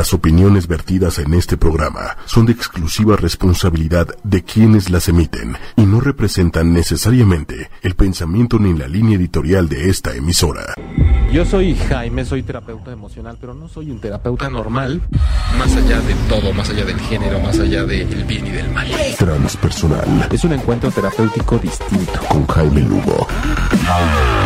Las opiniones vertidas en este programa son de exclusiva responsabilidad de quienes las emiten y no representan necesariamente el pensamiento ni la línea editorial de esta emisora. Yo soy Jaime, soy terapeuta emocional, pero no soy un terapeuta normal. Más allá de todo, más allá del género, más allá del bien y del mal. Transpersonal Es un encuentro terapéutico distinto. con Jaime Lugo.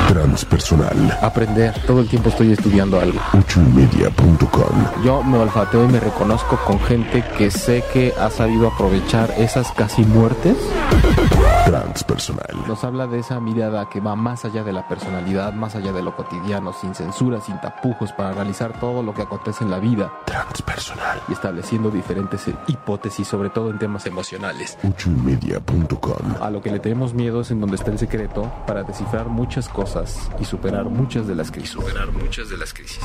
Transpersonal. Aprender. Todo el tiempo estoy estudiando algo. Ochoymedia.com. Yo me olfateo y me reconozco con gente que sé que ha sabido aprovechar esas casi muertes. Transpersonal. Nos habla de esa mirada que va más allá de la personalidad, más allá de lo cotidiano, sin censura, sin tapujos, para analizar todo lo que acontece en la vida Transpersonal. y estableciendo diferentes hipótesis, sobre todo en temas emocionales. Ochoymedia.com. A lo que le tenemos miedo es en donde está el secreto para descifrar muchas cosas y superar muchas de las crisis. Superar muchas de las crisis.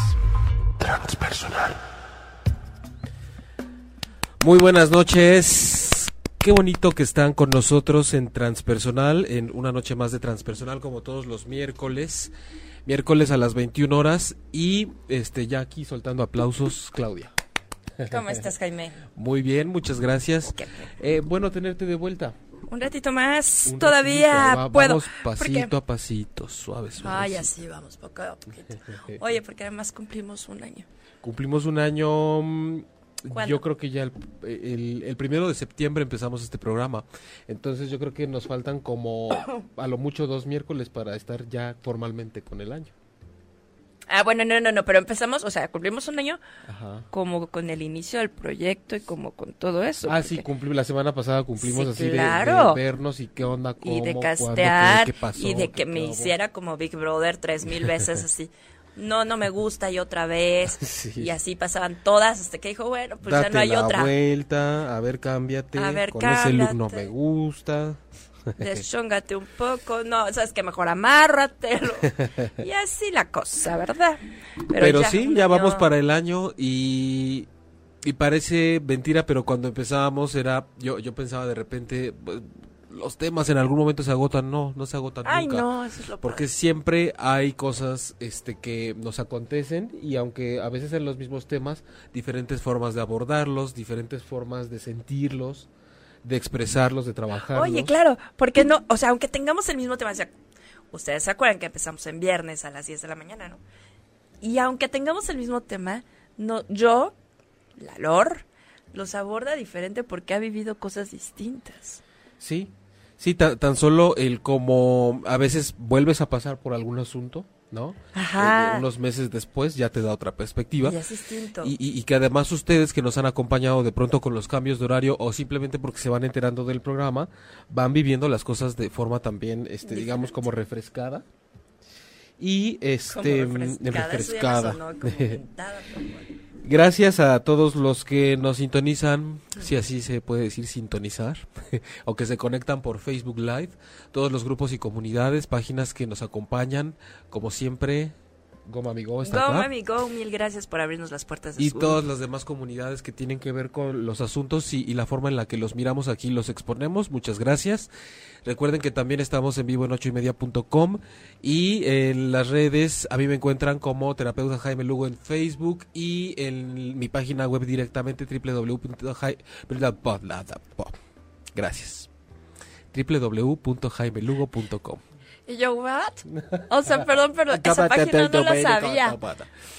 Transpersonal. Muy buenas noches. Qué bonito que están con nosotros en Transpersonal, en una noche más de Transpersonal como todos los miércoles. Miércoles a las 21 horas y este ya aquí soltando aplausos, Claudia. ¿Cómo estás, Jaime? Muy bien, muchas gracias. Eh, bueno tenerte de vuelta. Un ratito más, Un todavía ratito, va- puedo. Vamos pasito a pasito, suave, suave. Ay, así vamos, poco a poquito. Oye, porque además cumplimos un año. Cumplimos un año. ¿Cuándo? Yo creo que ya el, el- el primero de septiembre empezamos este programa. Entonces yo creo que nos faltan como a lo mucho dos miércoles para estar ya formalmente con el año. Ah, bueno, no, no, no, pero empezamos, o sea, cumplimos un año Ajá. como con el inicio del proyecto y como con todo eso. Ah, sí, cumplimos, la semana pasada cumplimos Sí, así de- de, vernos y qué onda, cómo, y de cuándo, castear qué, qué pasó, y de que me hiciera como Big Brother tres mil veces así. No, no me gusta y otra vez. Sí. Y así pasaban todas hasta que dijo, bueno, pues Date ya no hay la otra. vuelta, a ver, cámbiate. A ver, con ese look no cámbiate. me gusta. Deschóngate un poco, no, sabes que mejor amárratelo. y así la cosa, ¿verdad? Pero, sí, ya año- vamos para el año y, y parece mentira, pero cuando empezábamos era, yo, yo pensaba de repente, los temas en algún momento se agotan, no, no se agotan Ay, nunca. no, eso es lo Porque padre. siempre hay cosas este, que nos acontecen y aunque a veces en los mismos temas, diferentes formas de abordarlos, diferentes formas de sentirlos, de expresarlos, de trabajarlos. Oye, claro, porque no, o sea, aunque tengamos el mismo tema, o sea, ustedes se acuerdan que empezamos en viernes a las 10 de la mañana, ¿no? Y aunque tengamos el mismo tema, no, yo, la Lor, los aborda diferente porque ha vivido cosas distintas. Sí, sí, ta- tan solo el como a veces vuelves a pasar por algún asunto, ¿no? Ajá. Eh, unos meses después ya te da otra perspectiva. Y es distinto. Y, y- y que además ustedes que nos han acompañado de pronto con los cambios de horario o simplemente porque se van enterando del programa, van viviendo las cosas de forma también, este, digamos, como refrescada. Y este Como mm, refrescada. Eso ya me refrescada. sonó como pintada, pero bueno. Gracias a todos los que nos sintonizan, si así se puede decir sintonizar, o que se conectan por Facebook Live, todos los grupos y comunidades, páginas que nos acompañan, como siempre, Goma Amigo está Go, acá. go, mil gracias por abrirnos las puertas de Y todas las demás comunidades que tienen que ver con los asuntos y, y la forma en la que los miramos aquí los exponemos. Muchas gracias. Recuerden que también estamos en vivo en ocho y media punto com y en las redes a mí me encuentran como terapeuta Jaime Lugo en Facebook y en mi página web directamente www.jai- Gracias. www.jaimelugo.com Y yo, ¿what? O sea, perdón, pero esa página no la sabía.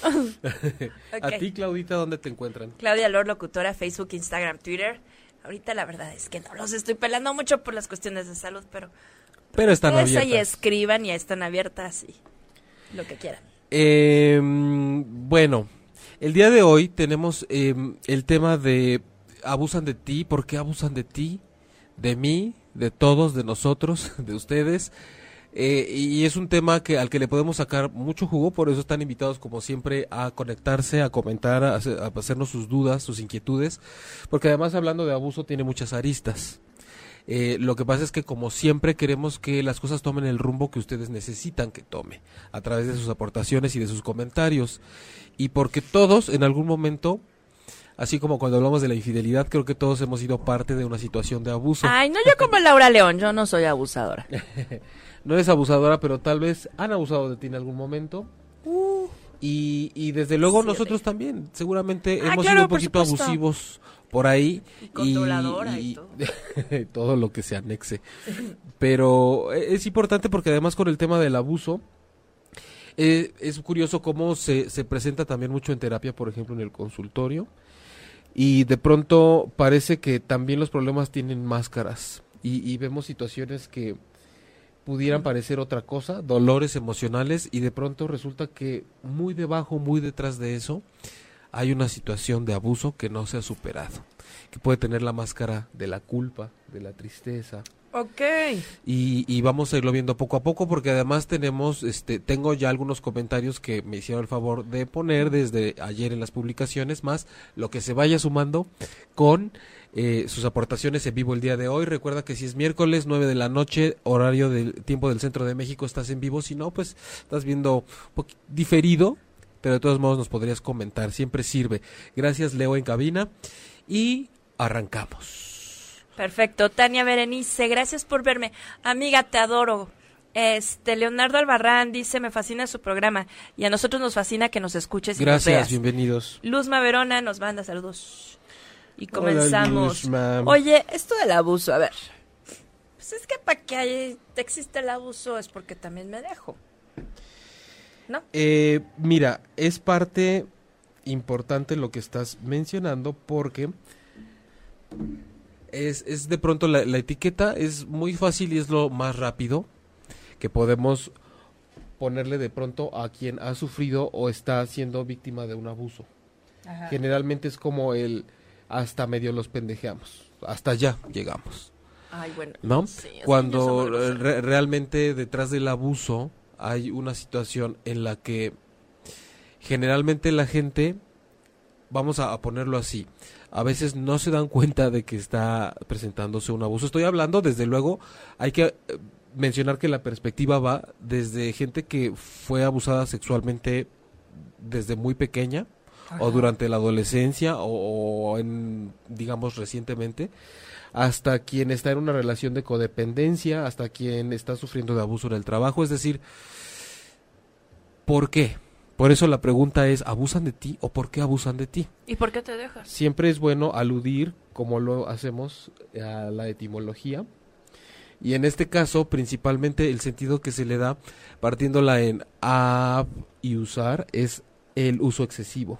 A ti, Claudita, ¿dónde te encuentran? Claudia Lor, locutora, Facebook, Instagram, Twitter. Ahorita la verdad es que no los estoy pelando mucho por las cuestiones de salud, pero Pero están abiertas. escriban y están abiertas y lo que quieran. Eh, bueno, el día de hoy tenemos eh, el tema de abusan de ti, ¿por qué abusan de ti? De mí, de todos, de nosotros, de ustedes. Eh, y es un tema que al que le podemos sacar mucho jugo, por eso están invitados como siempre a conectarse, a comentar, a, hacer- a hacernos sus dudas, sus inquietudes, porque además hablando de abuso tiene muchas aristas. Eh, lo que pasa es que como siempre queremos que las cosas tomen el rumbo que ustedes necesitan que tome, a través de sus aportaciones y de sus comentarios. Y porque todos en algún momento, así como cuando hablamos de la infidelidad, creo que todos hemos sido parte de una situación de abuso. Ay, no yo como Laura León, yo no soy abusadora. No eres abusadora, pero tal vez han abusado de ti en algún momento. Y, y desde luego nosotros también, seguramente Ah, hemos claro, sido un poquito abusivos por ahí. Y controladora y todo. todo lo que se anexe. Pero eh, es importante porque además con el tema del abuso, eh, es curioso cómo se, se presenta también mucho en terapia, por ejemplo, en el consultorio. Y de pronto parece que también los problemas tienen máscaras. Y, y vemos situaciones que pudieran parecer otra cosa, dolores emocionales, y de pronto resulta que muy debajo, muy detrás de eso, hay una situación de abuso que no se ha superado, que puede tener la máscara de la culpa, de la tristeza, Ok. y, y vamos a irlo viendo poco a poco porque además tenemos, este, tengo ya algunos comentarios que me hicieron el favor de poner desde ayer en las publicaciones, más lo que se vaya sumando con eh, sus aportaciones en vivo el día de hoy. Recuerda que si es miércoles 9 de la noche, horario del tiempo del centro de México, estás en vivo. Si no, pues estás viendo diferido, pero de todos modos nos podrías comentar. Siempre sirve. Gracias, Leo en cabina. Y arrancamos. Perfecto. Tania Berenice, gracias por verme. Amiga, te adoro. Este, Leonardo Albarrán dice, me fascina su programa y a nosotros nos fascina que nos escuches y nos Gracias, veas. bienvenidos. Luzma Verona nos manda saludos. Y Hola, comenzamos. Oye, esto del abuso, a ver. Pues es que para que hay- existe el abuso es porque también me dejo. ¿No? Eh, mira, es parte importante lo que estás mencionando porque es, es de pronto la, la etiqueta es muy fácil y es lo más rápido que podemos ponerle de pronto a quien ha sufrido o está siendo víctima de un abuso. Generalmente es como el hasta medio los pendejeamos, hasta allá llegamos. Ay, bueno. ¿no? sí, Cuando re- realmente detrás del abuso hay una situación en la que generalmente la gente, vamos a, a ponerlo así, a veces no se dan cuenta de que está presentándose un abuso. Estoy hablando, desde luego, hay que eh, mencionar que la perspectiva va desde gente que fue abusada sexualmente desde muy pequeña o durante la adolescencia o, o en digamos recientemente hasta quien está en una relación de codependencia, hasta quien está sufriendo de abuso en el trabajo, es decir, ¿por qué? Por eso la pregunta es, ¿abusan de ti o por qué abusan de ti? ¿Y por qué te dejas? Siempre es bueno aludir, como lo hacemos, a la etimología. Y en este caso, principalmente el sentido que se le da, partiéndola en ab y usar, es el uso excesivo.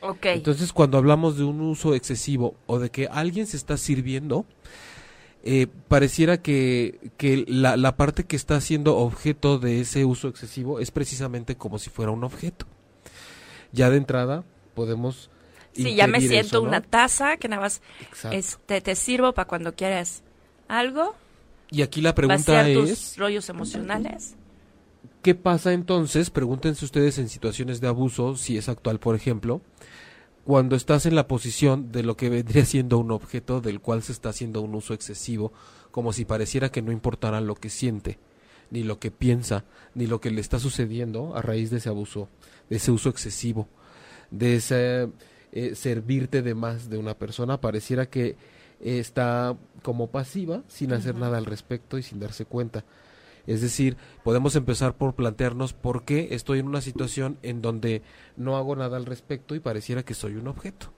Ok. Entonces, cuando hablamos de un uso excesivo o de que alguien se está sirviendo, eh, pareciera que, que la, la parte que está siendo objeto de ese uso excesivo es precisamente como si fuera un objeto. Ya de entrada podemos... sí, ya me siento eso, ¿no? una taza que nada más este, te sirvo para cuando quieras algo, Y aquí la pregunta es... tus rollos emocionales. ¿Qué pasa entonces? Pregúntense ustedes en situaciones de abuso, si es actual, por ejemplo, cuando estás en la posición de lo que vendría siendo un objeto del cual se está haciendo un uso excesivo, como si pareciera que no importara lo que siente, ni lo que piensa, ni lo que le está sucediendo a raíz de ese abuso, de ese uso excesivo, de ese eh, servirte de más de una persona, pareciera que eh, está como pasiva, sin hacer nada al respecto y sin darse cuenta. Es decir, podemos empezar por plantearnos por qué estoy en una situación en donde no hago nada al respecto y pareciera que soy un objeto.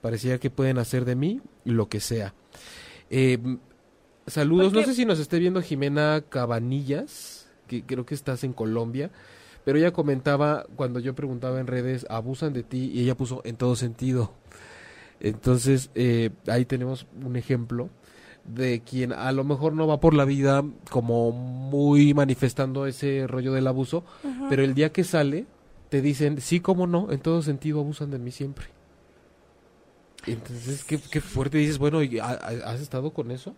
Pareciera que pueden hacer de mí lo que sea. Eh, saludos, no sé si nos esté viendo Jimena Cabanillas, que creo que estás en Colombia, pero ella comentaba cuando yo preguntaba en redes, abusan de ti, y ella puso en todo sentido. Entonces, eh, ahí tenemos un ejemplo de quien a lo mejor no va por la vida como muy manifestando ese rollo del abuso, pero el día que sale te dicen, sí, cómo no, en todo sentido abusan de mí siempre. Entonces, qué, qué fuerte dices, bueno, ¿y ha- ha- ¿has estado con eso?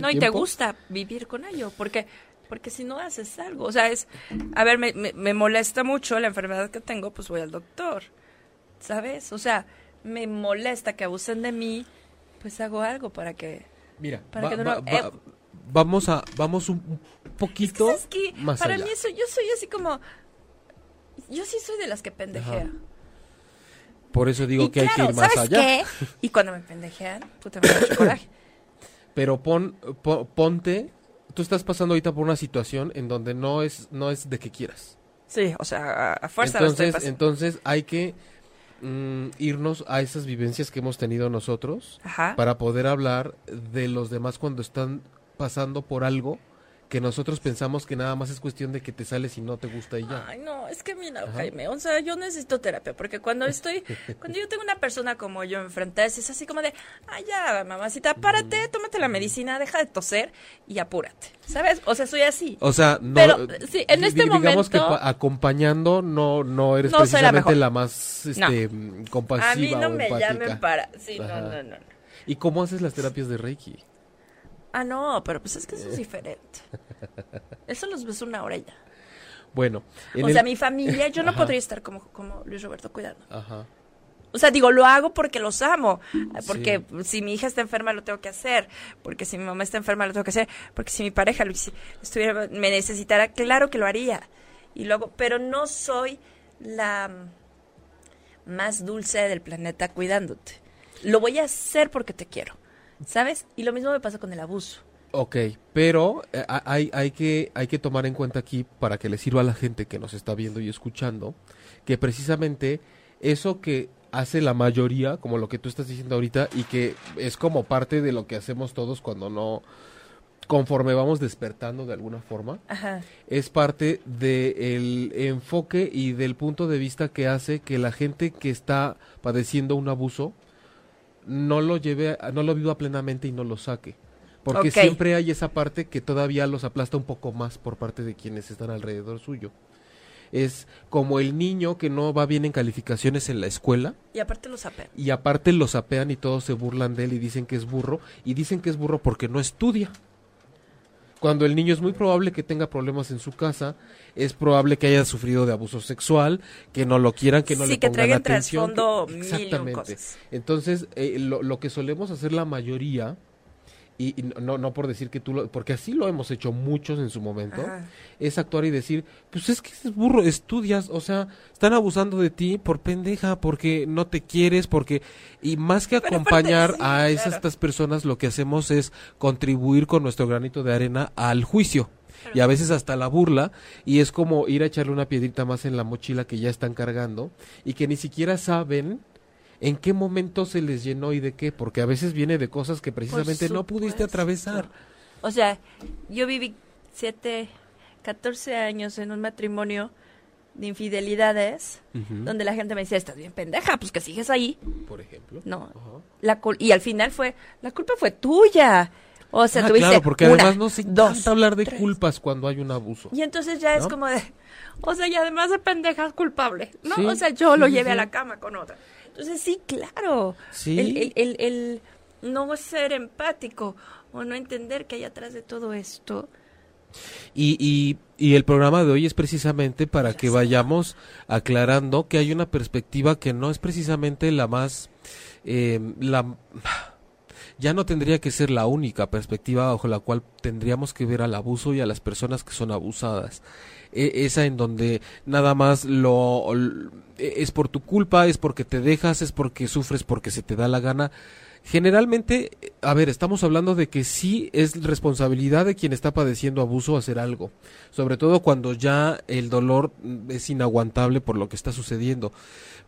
No, y te gusta vivir con ello, porque porque si no haces algo, o sea, es, a ver, me, me, me molesta mucho la enfermedad que tengo, pues voy al doctor, ¿sabes? O sea, me molesta que abusen de mí, pues hago algo para que... Mira, para va- que no va- lo- va- eh, vamos a vamos un, un Es que, poquito más Para allá. mí eso, yo soy así como... Yo sí soy de las que pendejea. Por eso digo y que hay que ir más ¿sabes allá. qué? Y cuando me pendejean, puta, me da coraje. Pero pon, po- ponte, tú estás pasando ahorita por una situación en donde no es no es de que quieras. Sí, o sea, a, a fuerza lo estoy Entonces, pasando. entonces hay que mm, irnos a esas vivencias que hemos tenido nosotros Ajá. para poder hablar de los demás cuando están pasando por algo que nosotros pensamos que nada más es cuestión de que te sales y no te gusta y ya. Ay, no, es que mira, Ajá. Jaime, o sea, yo necesito terapia, porque cuando estoy, cuando yo tengo una persona como yo enfrente, es así como de, ay, ya, mamacita, párate, tómate la medicina, deja de toser y apúrate, ¿sabes? O sea, soy así. O sea, no, Pero, sí, en este digamos que momento- pa- acompañando no no eres No la precisamente la, más este, mm, compasiva A mí no o me empática. llamen para, sí, no, Ajá. no, no. no. ¿Y cómo haces las terapias de Reiki? Ah, no, pero pues es que eso es diferente. Eso los ves una hora y ya. Bueno, en O el- sea, mi familia, yo no Ajá. podría estar como, como Luis Roberto cuidando. Ajá. O sea, digo, lo hago porque los amo. Porque Sí. si mi hija está enferma, lo tengo que hacer. Porque si mi mamá está enferma, lo tengo que hacer. Porque si mi pareja lo hici- estuviera, me necesitara, claro que lo haría. Y luego, pero no soy la más dulce del planeta cuidándote. Lo voy a hacer porque te quiero. ¿Sabes? Y lo mismo me pasa con el abuso. Ok, pero eh, ha- hay, hay, que, hay que tomar en cuenta aquí, para que le sirva a la gente que nos está viendo y escuchando, que precisamente eso que hace la mayoría, como lo que tú estás diciendo ahorita, y que es como parte de lo que hacemos todos cuando no, conforme vamos despertando de alguna forma, Ajá. es parte del enfoque y del punto de vista que hace que la gente que está padeciendo un abuso no lo lleve, no lo viva plenamente y no lo saque. Porque siempre hay esa parte que todavía los aplasta un poco más por parte de quienes están alrededor suyo. Es como el niño que no va bien en calificaciones en la escuela Y aparte los apean. y aparte lo sapean y todos se burlan de él y dicen que es burro y dicen que es burro porque no estudia. Cuando el niño es muy probable que tenga problemas en su casa, es probable que haya sufrido de abuso sexual, que no lo quieran, que no Sí, le que pongan traigan atención. que- mil Exactamente. cosas. Entonces, eh, lo, lo que solemos hacer la mayoría, y, y no, no por decir que tú lo, porque así lo hemos hecho muchos en su momento, Ajá. es actuar y decir, pues es que es burro, estudias, o sea, están abusando de ti por pendeja, porque no te quieres, porque y más que Pero acompañar aparte, sí, a esas claro. estas personas, lo que hacemos es contribuir con nuestro granito de arena al juicio. Y a veces hasta la burla, y es como ir a echarle una piedrita más en la mochila que ya están cargando, y que ni siquiera saben en qué momento se les llenó y de qué, porque a veces viene de cosas que precisamente no pudiste atravesar. O sea, yo viví siete, 14 años en un matrimonio de infidelidades, Ujú. donde la gente me decía, estás bien pendeja, pues que sigues ahí. Por ejemplo. No. Ajá. La cul- y al final fue, la culpa fue tuya. O sea, Ah, tuviste claro, porque una, además nos encanta dos, hablar de tres. culpas cuando hay un abuso. Y entonces ya es ¿No? como de, o sea, y además de pendeja es culpable, ¿no? Sí, o sea, yo sí, lo sí, llevé a sí. la cama con otra. Entonces sí, claro. Sí. El, el, el, el no ser empático o no entender que hay atrás de todo esto. Y, y, y el programa de hoy es precisamente para que vayamos aclarando que hay una perspectiva que no es precisamente la más... eh, la ya no tendría que ser la única perspectiva bajo la cual tendríamos que ver al abuso y a las personas que son abusadas. E- esa en donde nada más lo l- es por tu culpa, es porque te dejas, es porque sufres, porque se te da la gana. Generalmente, a ver, estamos hablando de que sí es responsabilidad de quien está padeciendo abuso hacer algo, sobre todo cuando ya el dolor es inaguantable por lo que está sucediendo.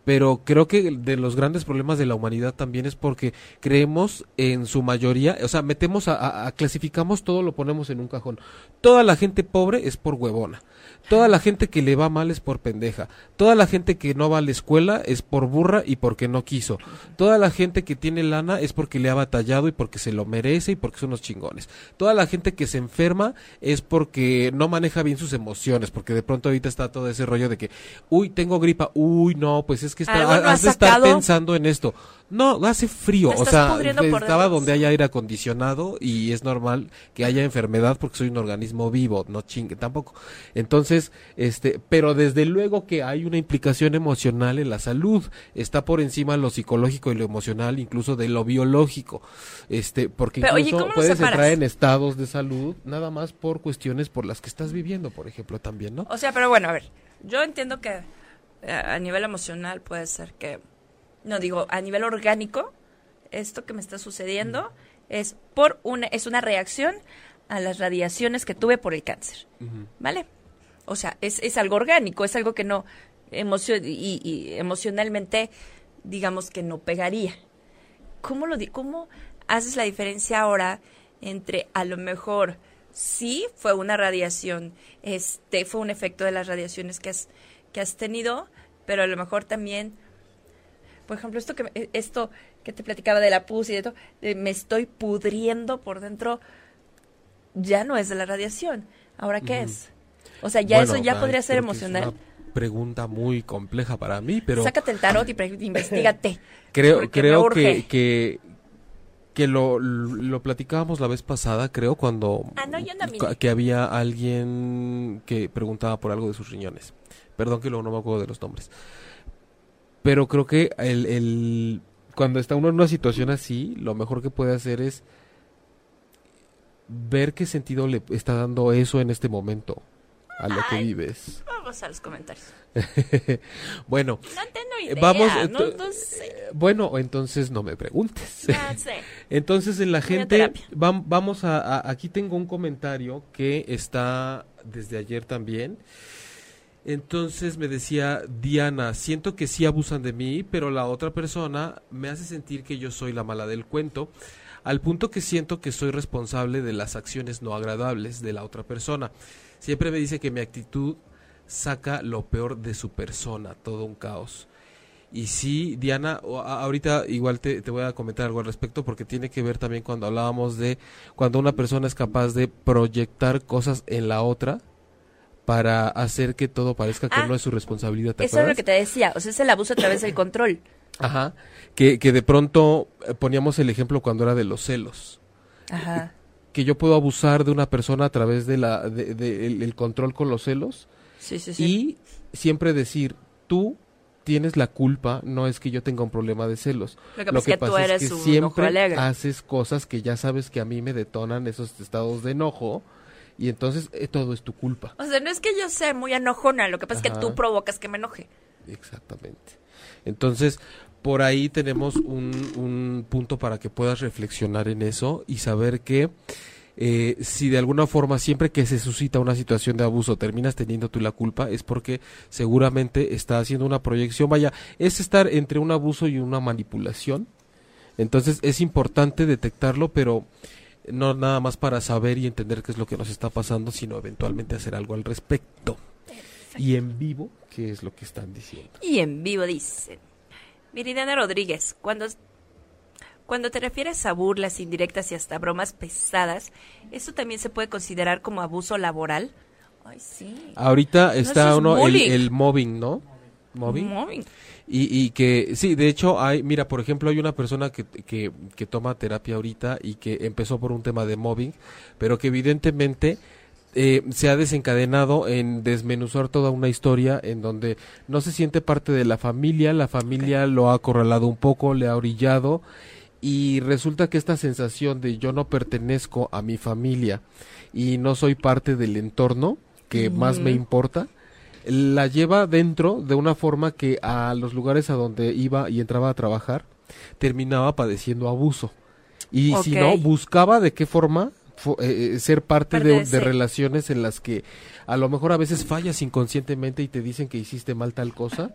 Pero creo que de los grandes problemas de la humanidad también es porque creemos en su mayoría, o sea, metemos a- a- clasificamos todo, lo ponemos en un cajón. Toda la gente pobre es por huevona. Toda la gente que le va mal es por pendeja. Toda la gente que no va a la escuela es por burra y porque no quiso. Toda la gente que tiene lana es porque le ha batallado y porque se lo merece y porque son unos chingones. Toda la gente que se enferma es porque no maneja bien sus emociones, porque de pronto ahorita está todo ese rollo de que, uy, tengo gripa, uy, no, pues es que está, has de estar pensando en esto. No, hace frío, o sea, estaba donde hay aire acondicionado y es normal que haya enfermedad porque soy un organismo vivo, no chingue tampoco. Entonces, este, pero desde luego que hay una implicación emocional en la salud, está por encima lo psicológico y lo emocional, incluso de lo biológico. Este, porque Pero, oye, incluso ¿cómo lo puedes entrar en estados de salud nada más por cuestiones por las que estás viviendo, por ejemplo, también, ¿no? O sea, pero bueno, a ver, yo entiendo que eh, a nivel emocional puede ser que, no digo, a nivel orgánico, esto que me está sucediendo es por una, es una reacción a las radiaciones que tuve por el cáncer. ¿vale? O sea, es, es algo orgánico, es algo que no emocio y, y emocionalmente, digamos que no pegaría. ¿Cómo, lo di ¿Cómo haces la diferencia ahora entre a lo mejor sí fue una radiación, este fue un efecto de las radiaciones que has, que has tenido, pero a lo mejor también, por ejemplo, esto que, me- esto que te platicaba de la pus y de todo, de me estoy pudriendo por dentro, ya no es de la radiación. ¿Ahora qué es? O sea, ya Bueno, eso ya ay, podría ser emocional. una pregunta muy compleja para mí, pero Sácate el tarot y investigate. creo creo que, que que lo, lo platicábamos la vez pasada, creo, cuando Ah, no, yo no miré. ca- que había alguien que preguntaba por algo de sus riñones. Perdón que luego no me acuerdo de los nombres. Pero creo que el, el cuando está uno en una situación así, lo mejor que puede hacer es ver qué sentido le está dando eso en este momento a lo que vives. Vamos a los comentarios. bueno, No tengo eh, idea. vamos, no, sé. eh, bueno, entonces no me preguntes. No sé. Entonces en la gente, vam- vamos a, a- aquí tengo un comentario que está desde ayer también. Entonces me decía Diana, siento que sí abusan de mí, pero la otra persona me hace sentir que yo soy la mala del cuento, al punto que siento que soy responsable de las acciones no agradables de la otra persona. Siempre me dice que mi actitud saca lo peor de su persona, todo un caos. Y sí, Diana, ahorita igual te, te voy a comentar algo al respecto porque tiene que ver también cuando hablábamos de cuando una persona es capaz de proyectar cosas en la otra para hacer que todo parezca que Ah, no es su responsabilidad. ¿te Eso es lo que te decía. O sea, es el abuso a través del control. Ajá, que, que de pronto eh, poníamos el ejemplo cuando era de los celos. Ajá. Que yo puedo abusar de una persona a través de la de, de- el, el control con los celos Sí, sí, sí. y siempre decir, tú tienes la culpa, no es que yo tenga un problema de celos. Lo que pasa es que tú eres un ojo siempre haces cosas que ya sabes que a mí me detonan esos estados de enojo y entonces eh, todo es tu culpa. O sea, no es que yo sea muy enojona, lo que pasa es que tú provocas que me enoje. Exactamente. Entonces, por ahí tenemos un, un punto para que puedas reflexionar en eso y saber que eh, si de alguna forma siempre que se suscita una situación de abuso terminas teniendo tú la culpa es porque seguramente está haciendo una proyección. Vaya, es estar entre un abuso y una manipulación. Entonces es importante detectarlo, pero no nada más para saber y entender qué es lo que nos está pasando, sino eventualmente hacer algo al respecto. Y en vivo, ¿qué es lo que están diciendo? Y en vivo dicen. Viridiana Rodríguez, cuando, cuando te refieres a burlas indirectas y hasta bromas pesadas, ¿eso también se puede considerar como abuso laboral? Ay, sí. Ahorita está es uno, el, el mobbing, ¿no? Mobbing. Mobbing. Y, y que, sí, de hecho, hay, mira, por ejemplo, hay una persona que, que, que toma terapia ahorita y que empezó por un tema de mobbing, pero que evidentemente eh, se ha desencadenado en desmenuzar toda una historia en donde no se siente parte de la familia, la familia lo ha acorralado un poco, le ha orillado y resulta que esta sensación de yo no pertenezco a mi familia y no soy parte del entorno que más me importa, la lleva dentro de una forma que a los lugares a donde iba y entraba a trabajar terminaba padeciendo abuso. Y si no, buscaba de qué forma fo- eh, eh, ser parte de, de relaciones en las que a lo mejor a veces fallas inconscientemente y te dicen que hiciste mal tal cosa.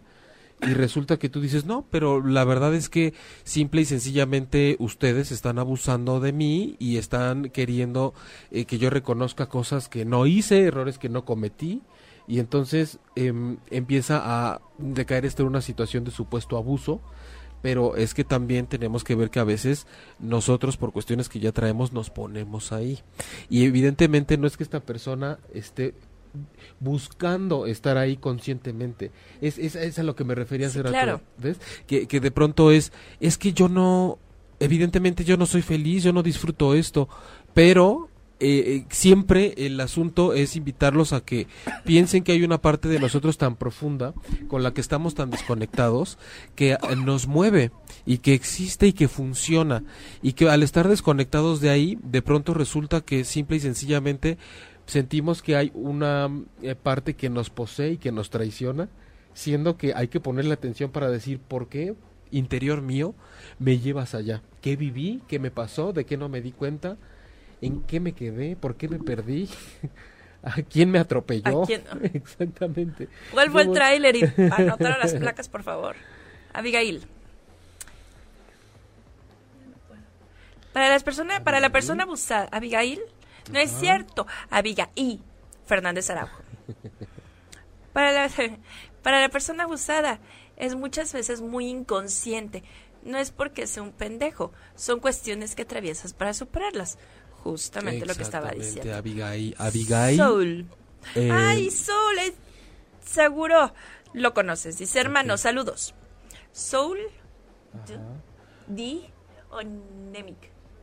Y resulta que tú dices, no, pero la verdad es que simple y sencillamente ustedes están abusando de mí y están queriendo eh, que yo reconozca cosas que no hice, errores que no cometí. Y entonces em, empieza a decaer esto en una situación de supuesto abuso. Pero es que también tenemos que ver que a veces nosotros, por cuestiones que ya traemos, nos ponemos ahí. Y evidentemente no es que esta persona esté buscando estar ahí conscientemente. Es, es, es a lo que me refería Sí, hace rato, claro. ¿ves? Que, que de pronto es, es que yo no, evidentemente yo no soy feliz, yo no disfruto esto, pero eh, eh, siempre el asunto es invitarlos a que piensen que hay una parte de nosotros tan profunda con la que estamos tan desconectados que eh, nos mueve y que existe y que funciona. Y que al estar desconectados de ahí de pronto resulta que simple y sencillamente sentimos que hay una eh, parte que nos posee y que nos traiciona siendo que hay que ponerle atención para decir por qué interior mío me llevas allá qué viví qué me pasó de qué no me di cuenta en qué me quedé, por qué me perdí. ¿A quién me atropelló? ¿A quién? Exactamente. ¿Cuál fue el tráiler? Y anotaron las placas, por favor. Abigail. Para las personas, para la persona abusada, Abigail, no es cierto. Abigail Fernández Araujo. Para la, para la persona abusada es muchas veces muy inconsciente. No es porque sea un pendejo, son cuestiones que atraviesas para superarlas. Justamente lo que estaba diciendo. Abigail. Abigail. Soul. eh, Ay, Soul, es- seguro lo conoces. Dice, hermano, saludos. Soul, Di o Nemic.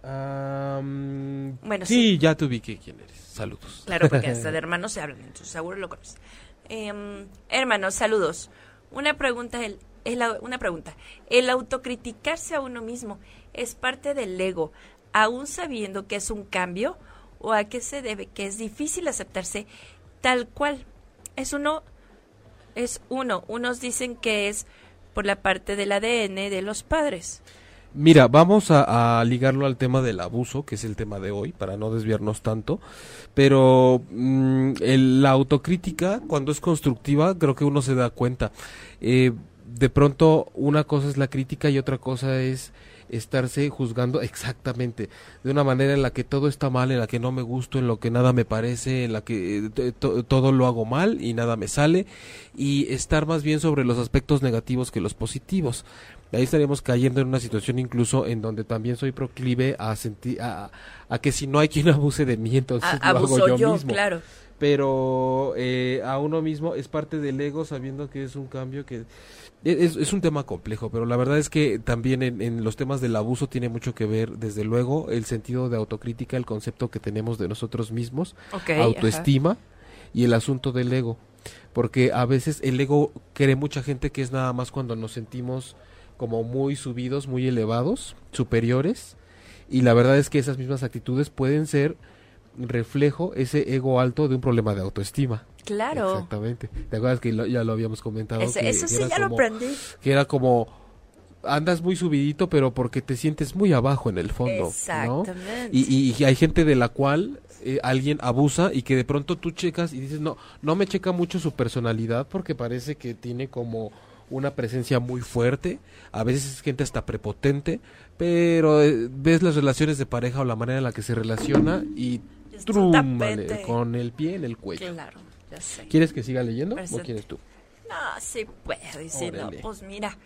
am, Bueno, sí, ya te ubiqué quién eres. Saludos. Claro, porque hasta de hermanos se hablan, entonces seguro lo conoces. Em, hermano, saludos. Una pregunta, el, el una pregunta. ¿El autocriticarse a uno mismo es parte del ego, aún sabiendo que es un cambio? ¿O a qué se debe que es difícil aceptarse tal cual? Es uno, es uno. Unos dicen que es por la parte del ADN de los padres. Mira, vamos a, a ligarlo al tema del abuso, que es el tema de hoy, para no desviarnos tanto. Pero mm, el- la autocrítica, cuando es constructiva, creo que uno se da cuenta. Eh, de pronto, una cosa es la crítica y otra cosa es estarse juzgando exactamente de una manera en la que todo está mal, en la que no me gusto, en lo que nada me parece, en la que eh, to- todo lo hago mal y nada me sale y estar más bien sobre los aspectos negativos que los positivos. Ahí estaríamos cayendo en una situación incluso en donde también soy proclive a sentir a, a que si no hay quien abuse de mí, entonces A- lo hago yo, yo, mismo claro. pero eh, a uno mismo es parte del ego sabiendo que es un cambio que es, es un tema complejo, pero la verdad es que también en, en los temas del abuso tiene mucho que ver, desde luego, el sentido de autocrítica, el concepto que tenemos de nosotros mismos, autoestima y el asunto del ego, porque a veces el ego cree mucha gente que es nada más cuando nos sentimos como muy subidos, muy elevados, superiores, y la verdad es que esas mismas actitudes pueden ser reflejo, ese ego alto de un problema de autoestima. Claro. Exactamente. ¿Te acuerdas que lo- ya lo habíamos comentado? Que- eso sí ya lo aprendí. Que era como andas muy subidito, pero porque te sientes muy abajo en el fondo. ¿no? Exactamente. Y, y- y hay gente de la cual eh, alguien abusa y que de pronto tú checas y dices, no, no me checa mucho su personalidad porque parece que tiene como una presencia muy fuerte, a veces es gente hasta prepotente, pero eh, ves las relaciones de pareja o la manera en la que se relaciona y trúmale con el pie en el cuello. Claro, ya sé. ¿Quieres que siga leyendo o quieres tú? No, sí puedo. Y si no, pues mira,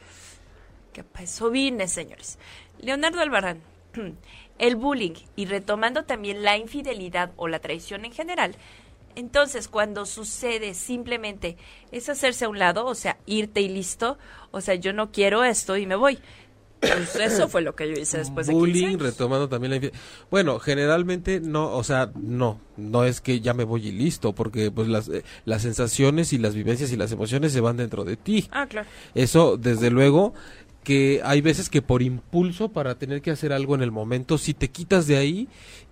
que eso vine, señores. Leonardo Albarrán, el bullying y retomando también la infidelidad o la traición en general. Entonces, cuando sucede simplemente es hacerse a un lado, o sea, irte y listo, o sea, yo no quiero esto y me voy. Pues eso fue lo que yo hice después de 15 bullying, años. retomando también la Bueno, generalmente no, o sea, no, no es que ya me voy y listo, porque pues las, eh, las sensaciones y las vivencias y las emociones se van dentro de ti. Ah, claro. Eso, desde luego, que hay veces que por impulso para tener que hacer algo en el momento, si te quitas de ahí,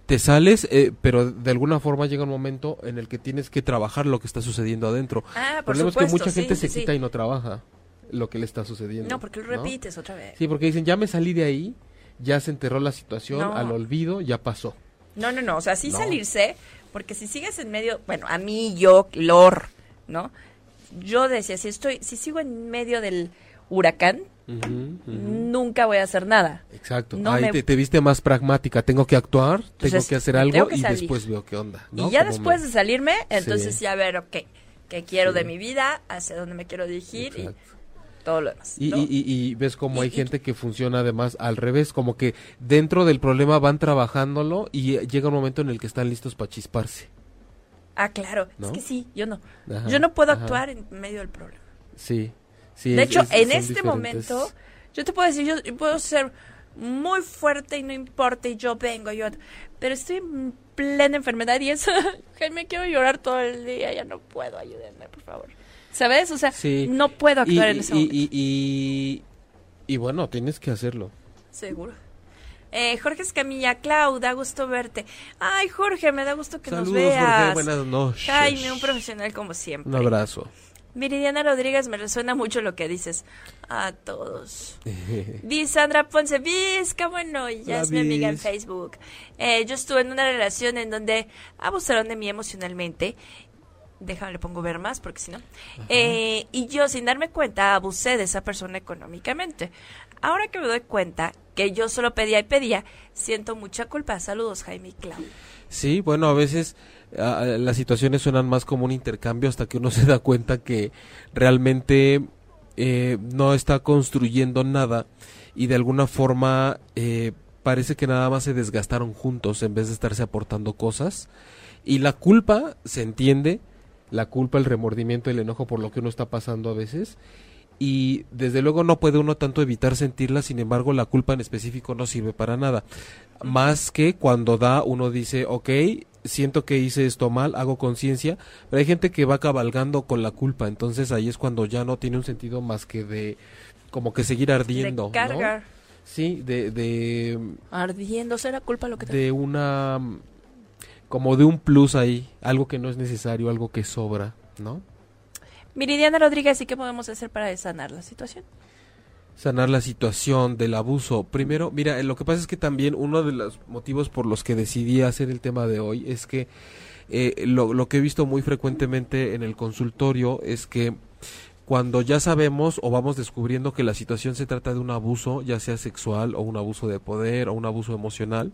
te sales, eh, pero de alguna forma llega un momento en el que tienes que trabajar lo que está sucediendo adentro. Ah, El es que mucha sí, gente sí, se sí. quita y no trabaja lo que le está sucediendo. No, porque lo repites otra vez. Sí, porque dicen, ya me salí de ahí, ya se enterró la situación, No. al olvido, ya pasó. No, no, no, o sea, sí No. salirse, porque si sigues en medio, bueno, a mí, yo, Lor, ¿no? Yo decía, si estoy, si sigo en medio del huracán, nunca voy a hacer nada. Exacto. No Ahí me- te, te viste más pragmática. Tengo que actuar, tengo Entonces, que hacer algo tengo que y salir. después veo qué onda. ¿no? Y ya después me- de salirme, entonces Sí. ya ver, ok, qué quiero Sí. de mi vida, hacia dónde me quiero dirigir Exacto. y todo lo demás. Y, ¿no? y, y- ves como hay gente que funciona además al revés, como que dentro del problema van trabajándolo y eh, llega un momento en el que están listos para chisparse. ah, claro, ¿no? es que sí, yo no. Ajá, yo no puedo ajá. actuar en medio del problema. Sí, sí. De es- hecho, es- en este diferentes. momento, yo te puedo decir, yo, puedo ser muy fuerte y no importa, y yo vengo, yo. Pero estoy en plena enfermedad y eso, me quiero llorar todo el día, ya no puedo, ayúdenme, por favor. ¿Sabes? O sea, Sí. no puedo Y, actuar en ese y- momento. y- y- y bueno, tienes que hacerlo. Seguro. Eh, Jorge Escamilla, Clau, da gusto verte. Ay, Jorge, me da gusto que Saludos, nos veas. Jorge, buenas noches. Jaime, un profesional como siempre. Un abrazo. Miridiana Rodríguez, me resuena mucho lo que dices. A todos. Vi Sandra Ponce, qué bueno, ya es mi amiga en. Facebook. Eh, yo estuve en una relación en donde abusaron de mí emocionalmente. Déjame, le pongo ver más porque si no. Eh, y yo, sin darme cuenta, abusé de esa persona económicamente. Ahora que me doy cuenta que yo solo pedía y pedía, siento mucha culpa. Saludos, Jaime y Clau. Sí, bueno, a veces ah, las situaciones suenan más como un intercambio hasta que uno se da cuenta que realmente eh, no está construyendo nada y de alguna forma eh, parece que nada más se desgastaron juntos en vez de estarse aportando cosas. Y la culpa se entiende, la culpa, el remordimiento, el enojo por lo que uno está pasando a veces. Y desde luego no puede uno tanto evitar sentirla, sin embargo la culpa en específico no sirve para nada. Más que cuando da uno dice, ok, siento que hice esto mal, hago conciencia, pero hay gente que va cabalgando con la culpa, entonces ahí es cuando ya no tiene un sentido más que de como que seguir ardiendo. de cargar. ¿no? Sí, de, de, Ardiendo, ¿será culpa lo que te... de una como de un plus ahí, algo que no es necesario, algo que sobra, ¿no? Miridiana Rodríguez, ¿y qué podemos hacer para sanar la situación? sanar la situación del abuso. Primero, mira, eh, lo que pasa es que también uno de los motivos por los que decidí hacer el tema de hoy es que eh, lo, lo que he visto muy frecuentemente en el consultorio es que cuando ya sabemos o vamos descubriendo que la situación se trata de un abuso, ya sea sexual o un abuso de poder o un abuso emocional,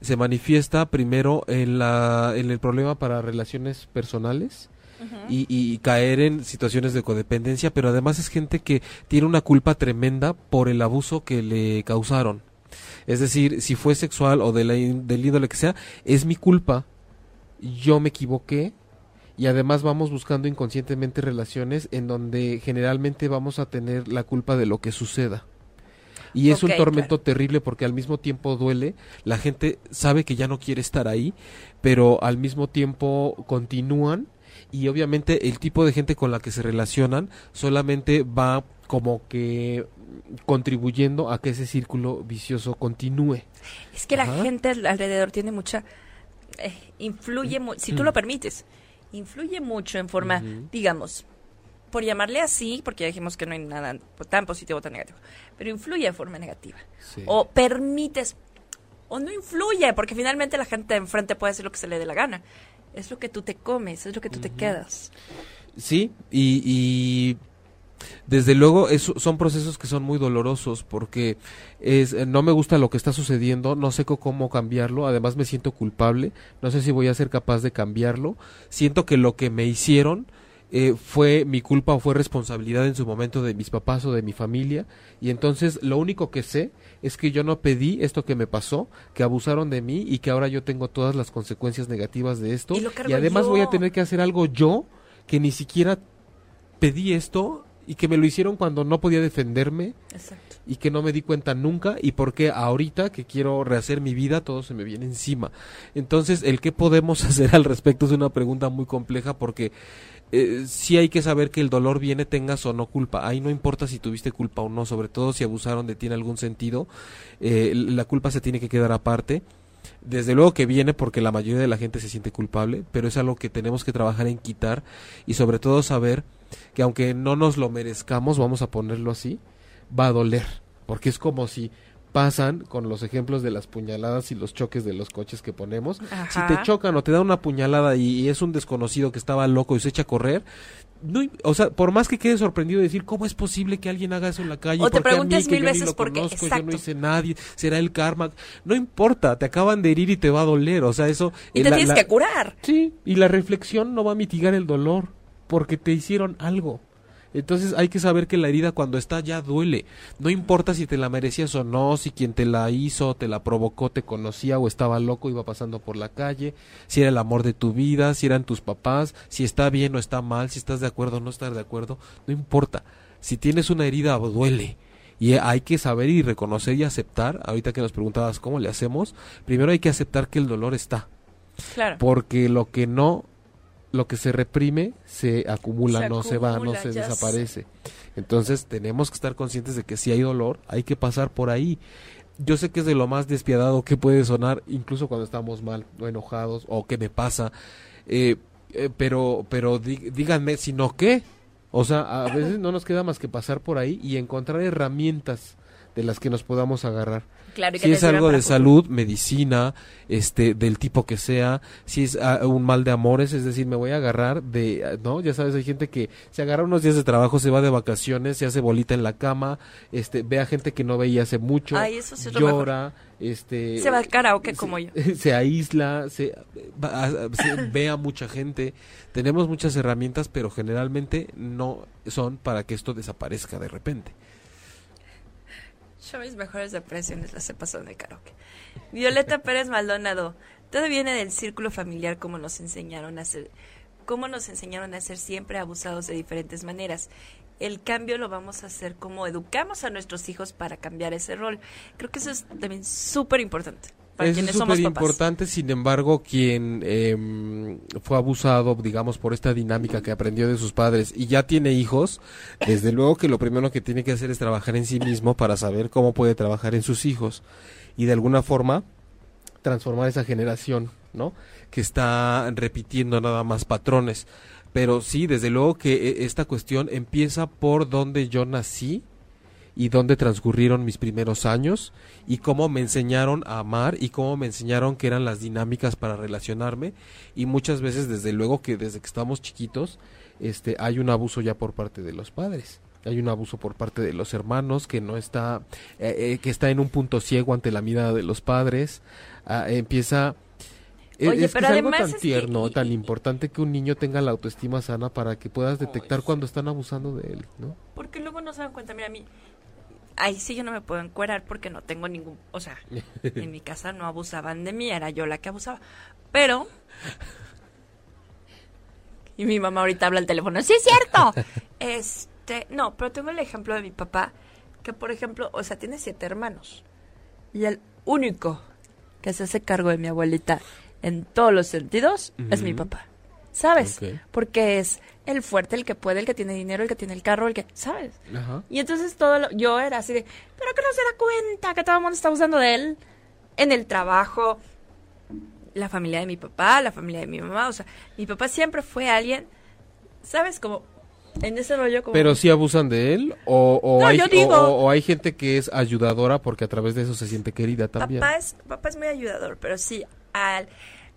se manifiesta primero en, la, en el problema para relaciones personales, y, y caer en situaciones de codependencia, pero además es gente que tiene una culpa tremenda por el abuso que le causaron. Es decir, si fue sexual o de la del índole que sea, es mi culpa, yo me equivoqué y además vamos buscando inconscientemente relaciones en donde generalmente vamos a tener la culpa de lo que suceda. Y es un tormento claro. terrible porque al mismo tiempo duele, la gente sabe que ya no quiere estar ahí, pero al mismo tiempo continúan. Y obviamente el tipo de gente con la que se relacionan solamente va como que contribuyendo a que ese círculo vicioso continúe. Es que la gente al- alrededor tiene mucha... eh, influye, mu- si tú lo permites, influye mucho en forma, digamos, por llamarle así, porque ya dijimos que no hay nada tan positivo o tan negativo, pero influye de forma negativa. Sí. O permites, o no influye, porque finalmente la gente de enfrente puede hacer lo que se le dé la gana. Es lo que tú te comes, es lo que tú te quedas. Sí, y, y desde luego eso, son procesos que son muy dolorosos porque es eh, no me gusta lo que está sucediendo, no sé cómo cambiarlo, además me siento culpable, no sé si voy a ser capaz de cambiarlo, siento que lo que me hicieron eh, fue mi culpa o fue responsabilidad en su momento de mis papás o de mi familia y entonces lo único que sé es que yo no pedí esto que me pasó, que abusaron de mí y que ahora yo tengo todas las consecuencias negativas de esto Y además voy a tener que hacer algo yo que ni siquiera pedí esto y que me lo hicieron cuando no podía defenderme Exacto. y que no me di cuenta nunca y porque ahorita que quiero rehacer mi vida todo se me viene encima. Entonces, el qué podemos hacer al respecto es una pregunta muy compleja porque eh, sí hay que saber que el dolor viene tengas o no culpa. Ahí no importa si tuviste culpa o no, sobre todo si abusaron de ti en algún sentido, eh, la culpa se tiene que quedar aparte. Desde luego que viene porque la mayoría de la gente se siente culpable, pero es algo que tenemos que trabajar en quitar y sobre todo saber que aunque no nos lo merezcamos, vamos a ponerlo así, va a doler, porque es como si pasan con los ejemplos de las puñaladas y los choques de los coches que ponemos. Si te chocan o te da una puñalada y, y es un desconocido que estaba loco y se echa a correr, no, o sea, por más que quede sorprendido de decir cómo es posible que alguien haga eso en la calle, O te ¿Por qué a mí, preguntes que mil veces por qué, yo no hice nadie, será el karma, no importa, te acaban de herir y te va a doler, o sea, eso Y te la- tienes la- que curar. Sí, y la reflexión no va a mitigar el dolor, porque te hicieron algo. Entonces hay que saber que la herida cuando está ya duele. No importa si te la merecías o no, si quien te la hizo, te la provocó, te conocía o estaba loco, iba pasando por la calle, si era el amor de tu vida, si eran tus papás, si está bien o está mal, si estás de acuerdo o no estás de acuerdo, no importa. Si tienes una herida, duele. Y hay que saber y reconocer y aceptar, ahorita que nos preguntabas cómo le hacemos, primero hay que aceptar que el dolor está Claro. porque lo que no lo que se reprime se acumula, Se no se va, no se desaparece. Entonces tenemos que estar conscientes de que si hay dolor, hay que pasar por ahí. Yo sé que es de lo más despiadado que puede sonar, incluso cuando estamos mal o enojados o que me pasa, eh, eh, pero pero dí- díganme, si no qué, O sea, a veces no nos queda más que pasar por ahí y encontrar herramientas de las que nos podamos agarrar. Claro, Si es algo de salud, medicina, este, del tipo que sea, si es ah, un mal de amores, es decir, me voy a agarrar de, ah, ¿no? Ya sabes, hay gente que se agarra unos días de trabajo, se va de vacaciones, se hace bolita en la cama, este, ve a gente que no veía hace mucho, Ay, eso sí es lo mejor. llora, este, Se va al karaoke se- como yo. se aísla, se, va a- se ve a mucha gente. Tenemos muchas herramientas, pero generalmente no son para que esto desaparezca de repente. Yo mis mejores depresiones las he pasado en el karaoke. Violeta Pérez Maldonado. Todo viene del círculo familiar como nos enseñaron a ser, como nos enseñaron a ser siempre abusados de diferentes maneras. El cambio lo vamos a hacer como educamos a nuestros hijos para cambiar ese rol. Creo que eso es también súper importante para Eso quienes somos importante, sin embargo, quien em, fue abusado, digamos, por esta dinámica que aprendió de sus padres y ya tiene hijos, desde luego que lo primero que tiene que hacer es trabajar en sí mismo para saber cómo puede trabajar en sus hijos y de alguna forma transformar esa generación, ¿no? Que está repitiendo nada más patrones. Pero sí, desde luego que eh, esta cuestión empieza por donde yo nací y dónde transcurrieron mis primeros años y cómo me enseñaron a amar y cómo me enseñaron que eran las dinámicas para relacionarme. Y muchas veces desde luego que desde que estamos chiquitos este hay un abuso ya por parte de los padres. Hay un abuso por parte de los hermanos que no está eh, eh, que está en un punto ciego ante la mirada de los padres. Ah, empieza es- Oye, es, que pero es algo tan es que- tierno, tan importante que un niño tenga la autoestima sana para que puedas detectar cuando están abusando de él, ¿no? Porque luego no se dan cuenta, mira, a mí, ahí sí yo no me puedo encuerar porque no tengo ningún, o sea, en mi casa no abusaban de mí, era yo la que abusaba. Pero, y mi mamá ahorita habla al teléfono, sí es cierto. Este, no, pero tengo el ejemplo de mi papá, que por ejemplo, o sea, tiene siete hermanos. Y el único que se hace cargo de mi abuelita en todos los sentidos es mi papá. ¿Sabes? Porque es el fuerte, el que puede, el que tiene dinero, el que tiene el carro, el que, ¿sabes? Ajá. Y entonces todo lo- yo era así de, pero que no se da cuenta que todo el mundo está usando de él en el trabajo, la familia de mi papá, la familia de mi mamá, o sea, mi papá siempre fue alguien, ¿sabes? Como en ese rollo como Pero sí abusan de él o, o No, hay, yo digo- o- o hay gente que es ayudadora porque a través de eso se siente querida también. papá es papá es muy ayudador, pero sí al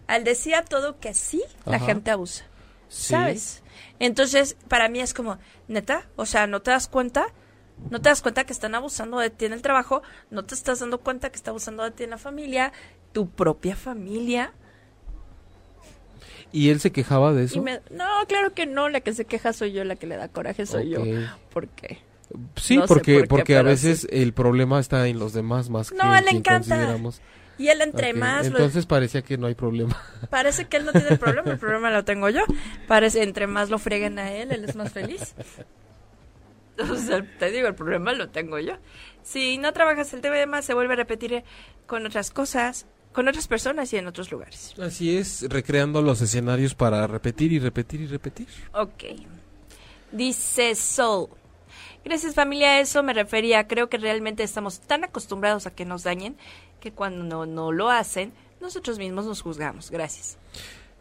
al decir a todo que sí, la gente abusa. Sí. ¿Sabes? Entonces, para mí es como, neta, o sea, ¿no te das cuenta? ¿No te das cuenta que están abusando de ti en el trabajo? ¿No te estás dando cuenta que está abusando de ti en la familia? ¿Tu propia familia? ¿Y él se quejaba de eso? Me- no, claro que no, la que se queja soy yo, la que le da coraje soy yo. ¿Por qué? Sí, No porque, por qué, porque a veces el problema está en los demás más que No, a en él le quien encanta. consideramos. Y él entre Ok, más... lo- Entonces parecía que no hay problema. Parece que él no tiene el problema, el problema lo tengo yo. Parece, entre más lo freguen a él, él es más feliz. O sea, te digo, el problema lo tengo yo. Si no trabajas el tema se vuelve a repetir con otras cosas, con otras personas y en otros lugares. Así es, recreando los escenarios para repetir y repetir y repetir. Ok. Dice Soul. Gracias familia, a eso me refería. Creo que realmente estamos tan acostumbrados a que nos dañen que cuando no, no lo hacen, nosotros mismos nos juzgamos. Gracias.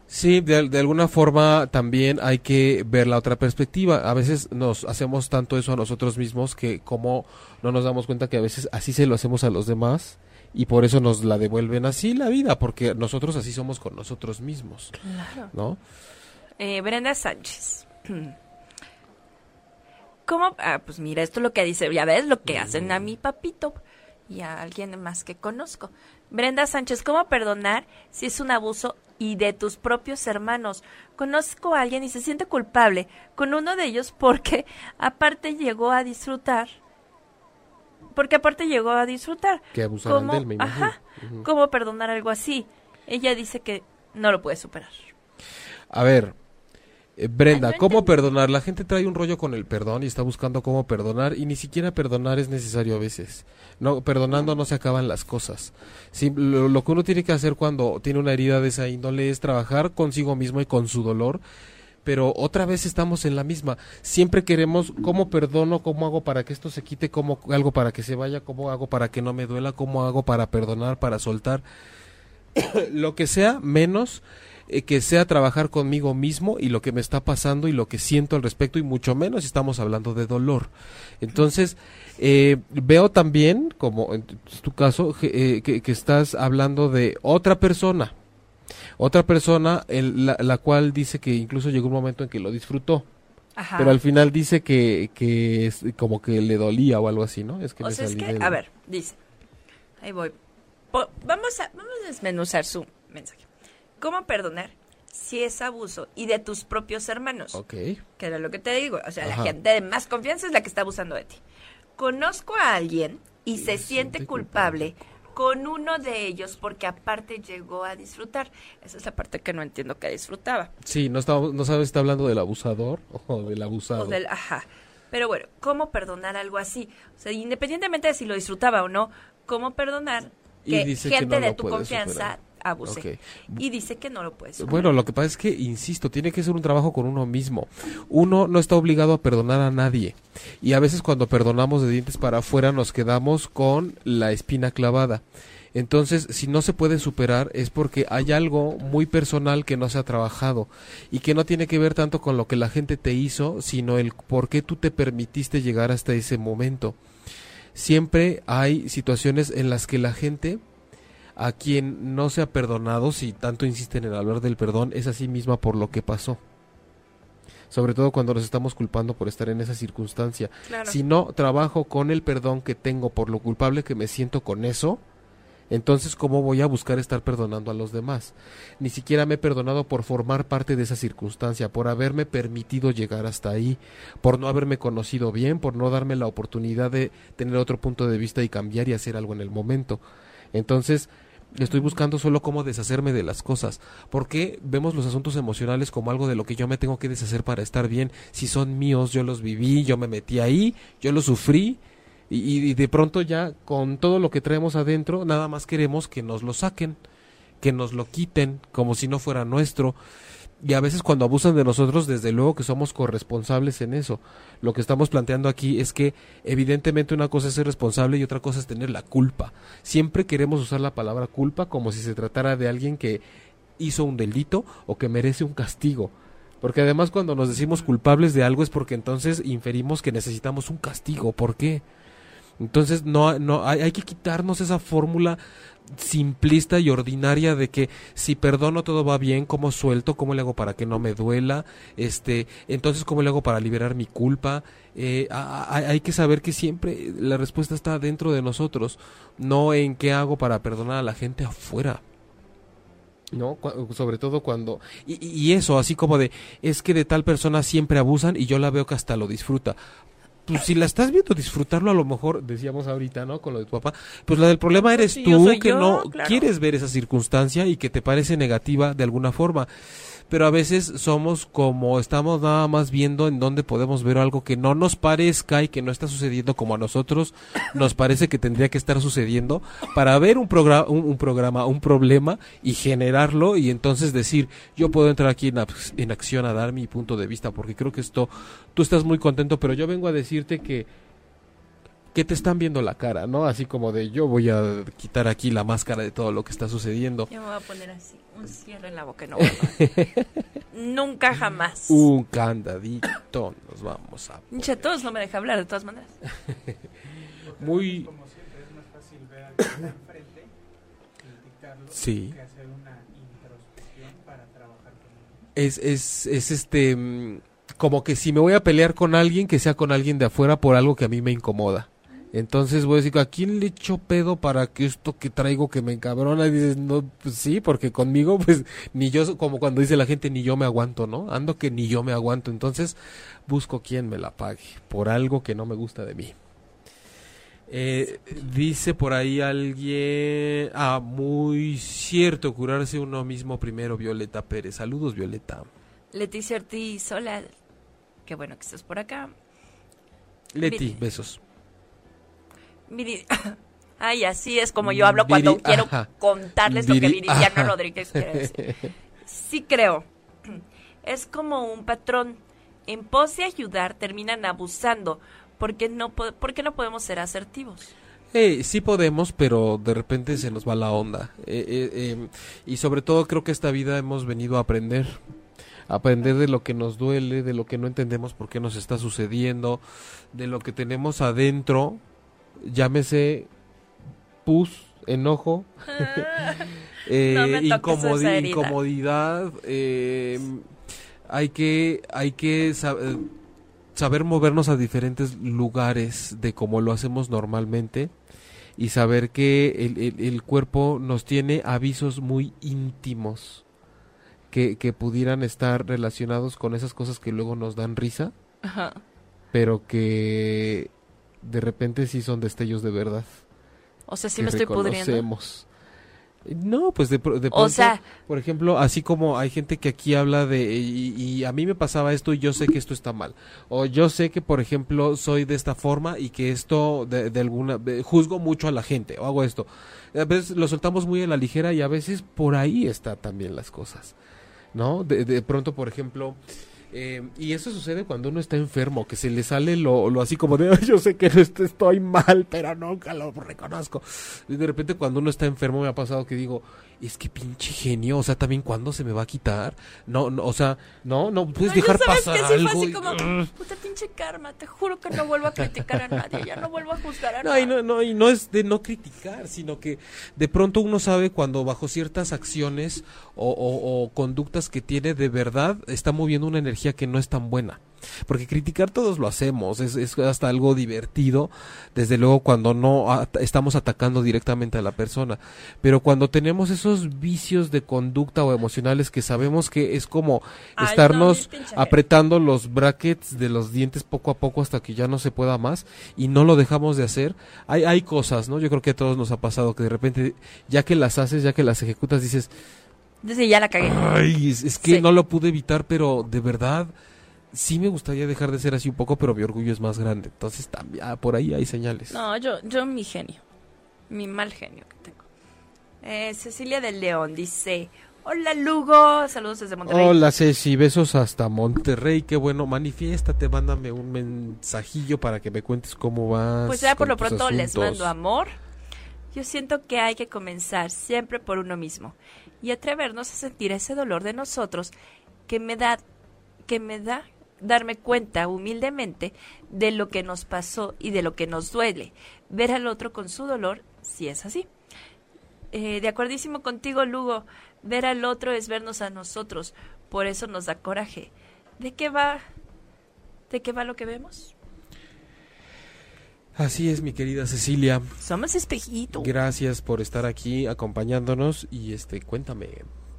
Sí, de, de alguna forma también hay que ver la otra perspectiva. A veces nos hacemos tanto eso a nosotros mismos que como no nos damos cuenta que a veces así se lo hacemos a los demás y por eso nos la devuelven así la vida, porque nosotros así somos con nosotros mismos, Claro. ¿no? Eh, Brenda Sánchez. ¿Cómo? Ah, pues mira, esto es lo que dice, ya ves lo que hacen a mi papito y a alguien más que conozco. Brenda Sánchez, ¿cómo perdonar si es un abuso y de tus propios hermanos? Conozco a alguien y se siente culpable con uno de ellos porque aparte llegó a disfrutar. Porque aparte llegó a disfrutar. Que abusaran ¿Cómo- de él, me imagino. Ajá. ¿Cómo perdonar algo así? Ella dice que no lo puede superar. A ver, eh, Brenda, ¿cómo perdonar? La gente trae un rollo con el perdón y está buscando cómo perdonar y ni siquiera perdonar es necesario a veces. No, perdonando no se acaban las cosas. Sí, lo, lo que uno tiene que hacer cuando tiene una herida de esa índole es trabajar consigo mismo y con su dolor. Pero otra vez estamos en la misma. Siempre queremos cómo perdono, cómo hago para que esto se quite, cómo algo para que se vaya, cómo hago para que no me duela, cómo hago para perdonar, para soltar. lo que sea, menos eh, que sea trabajar conmigo mismo y lo que me está pasando y lo que siento al respecto y mucho menos si estamos hablando de dolor. Entonces, eh, veo también, como en tu caso, que, eh, que- que estás hablando de otra persona, otra persona el- la, la cual dice que incluso llegó un momento en que lo disfrutó, Ajá. pero al final dice que, que es como que le dolía o algo así, ¿no? Es que o me sea, es salí que, del- a ver, dice. Ahí voy. Po- vamos, a, vamos a desmenuzar su mensaje. ¿Cómo perdonar si es abuso y de tus propios hermanos? Ok. Que era lo que te digo. O sea, Ajá. la gente de más confianza es la que está abusando de ti. Conozco a alguien y se siente siente culpable con uno de ellos porque aparte llegó a disfrutar. Esa es la parte que no entiendo que disfrutaba. Sí, no, está, no sabes si está hablando del abusador o del abusado. O del, ajá. Pero bueno, ¿cómo perdonar algo así? O sea, independientemente de si lo disfrutaba o no, ¿cómo perdonar que que gente no de tu confianza superar. Abuse? Ok. Y dice que no lo puedes superar. Bueno, lo que pasa es que, insisto, tiene que ser un trabajo con uno mismo. Uno no está obligado a perdonar a nadie. Y a veces cuando perdonamos de dientes para afuera nos quedamos con la espina clavada. Entonces, si no se puede superar es porque hay algo muy personal que no se ha trabajado y que no tiene que ver tanto con lo que la gente te hizo, sino el por qué tú te permitiste llegar hasta ese momento. Siempre hay situaciones en las que la gente a quien no se ha perdonado, si tanto insisten en hablar del perdón, es a sí misma por lo que pasó. Sobre todo cuando nos estamos culpando por estar en esa circunstancia. Claro. Si no trabajo con el perdón que tengo por lo culpable que me siento con eso, entonces ¿cómo voy a buscar estar perdonando a los demás? Ni siquiera me he perdonado por formar parte de esa circunstancia, por haberme permitido llegar hasta ahí, por no haberme conocido bien, por no darme la oportunidad de tener otro punto de vista y cambiar y hacer algo en el momento. Entonces, estoy buscando solo cómo deshacerme de las cosas. ¿Por qué vemos los asuntos emocionales como algo de lo que yo me tengo que deshacer para estar bien? Si son míos, yo los viví, yo me metí ahí, yo los sufrí. Y- y de pronto ya con todo lo que traemos adentro, nada más queremos que nos lo saquen, que nos lo quiten, como si no fuera nuestro. Y a veces cuando abusan de nosotros, desde luego que somos corresponsables en eso. Lo que estamos planteando aquí es que evidentemente una cosa es ser responsable y otra cosa es tener la culpa. Siempre queremos usar la palabra culpa como si se tratara de alguien que hizo un delito o que merece un castigo. Porque además cuando nos decimos culpables de algo es porque entonces inferimos que necesitamos un castigo. ¿Por qué? Entonces no, no hay, hay que quitarnos esa fórmula simplista y ordinaria de que si perdono todo va bien, cómo suelto, cómo le hago para que no me duela, este, entonces cómo le hago para liberar mi culpa. Eh, hay que saber que siempre la respuesta está dentro de nosotros, no en qué hago para perdonar a la gente afuera. ¿no? Sobre todo cuando... Y eso, así como de, es que de tal persona siempre abusan y yo la veo que hasta lo disfruta. Pues si la estás viendo disfrutarlo, a lo mejor, decíamos ahorita, ¿no? Con lo de tu papá, pues la del problema eres sí, yo tú que yo, no claro. quieres ver esa circunstancia y que te parece negativa de alguna forma. Pero a veces somos como estamos nada más viendo en dónde podemos ver algo que no nos parezca y que no está sucediendo como a nosotros nos parece que tendría que estar sucediendo para ver un, progra- un, programa, un problema y generarlo y entonces decir, yo puedo entrar aquí en, en acción a dar mi punto de vista porque creo que esto, tú estás muy contento, pero yo vengo a decirte que que te están viendo la cara, ¿no? Así como de yo voy a quitar aquí la máscara de todo lo que está sucediendo. Yo me voy a poner así, un cierre en la boca no. Nunca jamás. Un candadito, nos vamos a... Todos no me deja hablar de todas maneras. Muy... Como siempre, es más fácil ver al que está enfrente, criticarlo, Sí. que hacer una introspección para trabajar con él. Es, es, es este... mm, Como que si me voy a pelear con alguien, que sea con alguien de afuera por algo que a mí me incomoda. Entonces voy a decir, ¿a quién le echo pedo para que esto que traigo que me encabrona? Y dices, no, pues sí, porque conmigo, pues, ni yo, como cuando dice la gente, ni yo me aguanto, ¿no? Ando que ni yo me aguanto. Entonces, busco quien me la pague por algo que no me gusta de mí. Eh, dice por ahí alguien, ah, muy cierto, curarse uno mismo primero, Violeta Pérez. Saludos, Violeta. Leticia Ortiz, hola. Qué bueno que estás por acá. Leti, besos. Viri- Ay, así es como yo hablo Viri- cuando quiero ajá. contarles lo que Viri- Viridiano ajá. Rodríguez quiere decir. Sí creo. Es como un patrón. En pos de ayudar terminan abusando porque no, po- porque no podemos ser asertivos. Eh, sí podemos, pero de repente se nos va la onda. Eh, eh, eh, y sobre todo creo que esta vida hemos venido a aprender. Aprender de lo que nos duele, de lo que no entendemos por qué nos está sucediendo, de lo que tenemos adentro, llámese pus, enojo, eh, No incomodi- incomodidad. eh, hay que, hay que eh, saber movernos a diferentes lugares de como lo hacemos normalmente y saber que el, el- el cuerpo nos tiene avisos muy íntimos que, que pudieran estar relacionados con esas cosas que luego nos dan risa, Ajá. pero que de repente sí son destellos de verdad. O sea, sí me estoy pudriendo. No, pues de, pro- de O pronto, sea, por ejemplo, así como hay gente que aquí habla de y, y a mí me pasaba esto y yo sé que esto está mal. O yo sé que, por ejemplo, soy de esta forma y que esto de, de alguna juzgo mucho a la gente o hago esto. A veces lo soltamos muy a la ligera y a veces por ahí está también las cosas. ¿No? De, de pronto, por ejemplo, eh, y eso sucede cuando uno está enfermo, que se le sale lo, lo así como de, "Ay, yo sé que estoy mal, pero nunca lo reconozco. Y de repente cuando uno está enfermo me ha pasado que digo, es que pinche genio, o sea, también cuándo se me va a quitar. No, no o sea, no, no puedes No, dejar sabes pasar que sí fue algo. así y- como, puta pinche karma, te juro que no vuelvo a criticar a nadie, ya no vuelvo a juzgar a No, nadie. y no, no, y no es de no criticar, sino que de pronto uno sabe cuando bajo ciertas acciones o, o- o conductas que tiene de verdad está moviendo una energía que no es tan buena. Porque criticar todos lo hacemos, es, es hasta algo divertido, desde luego cuando no at- estamos atacando directamente a la persona. Pero cuando tenemos esos vicios de conducta o emocionales que sabemos que es como Ay, estarnos apretando los brackets de los dientes poco a poco hasta que ya no se pueda más y no lo dejamos de hacer. Hay, hay cosas, ¿no? Yo creo que a todos nos ha pasado que de repente, ya que las haces, ya que las ejecutas, dices, Ya la cagué. ay, es, es que Sí. no lo pude evitar, pero de verdad sí me gustaría dejar de ser así un poco, pero mi orgullo es más grande. Entonces también, ah, por ahí hay señales. No, yo, yo mi genio, mi mal genio que tengo. Eh, Cecilia del León dice, hola Lugo, saludos desde Monterrey. Hola Ceci, besos hasta Monterrey, qué bueno, manifiéstate, mándame un mensajillo para que me cuentes cómo vas. Pues ya por lo pronto les mando amor. Yo siento que hay que comenzar siempre por uno mismo y atrevernos a sentir ese dolor de nosotros que me da que me da darme cuenta humildemente de lo que nos pasó y de lo que nos duele. Ver al otro con su dolor si es así. Eh, de acuerdísimo contigo, Lugo. Ver al otro es vernos a nosotros. Por eso nos da coraje. ¿De qué va? ¿De qué va lo que vemos? Así es, mi querida Cecilia. Somos espejito. Gracias por estar aquí acompañándonos y este cuéntame,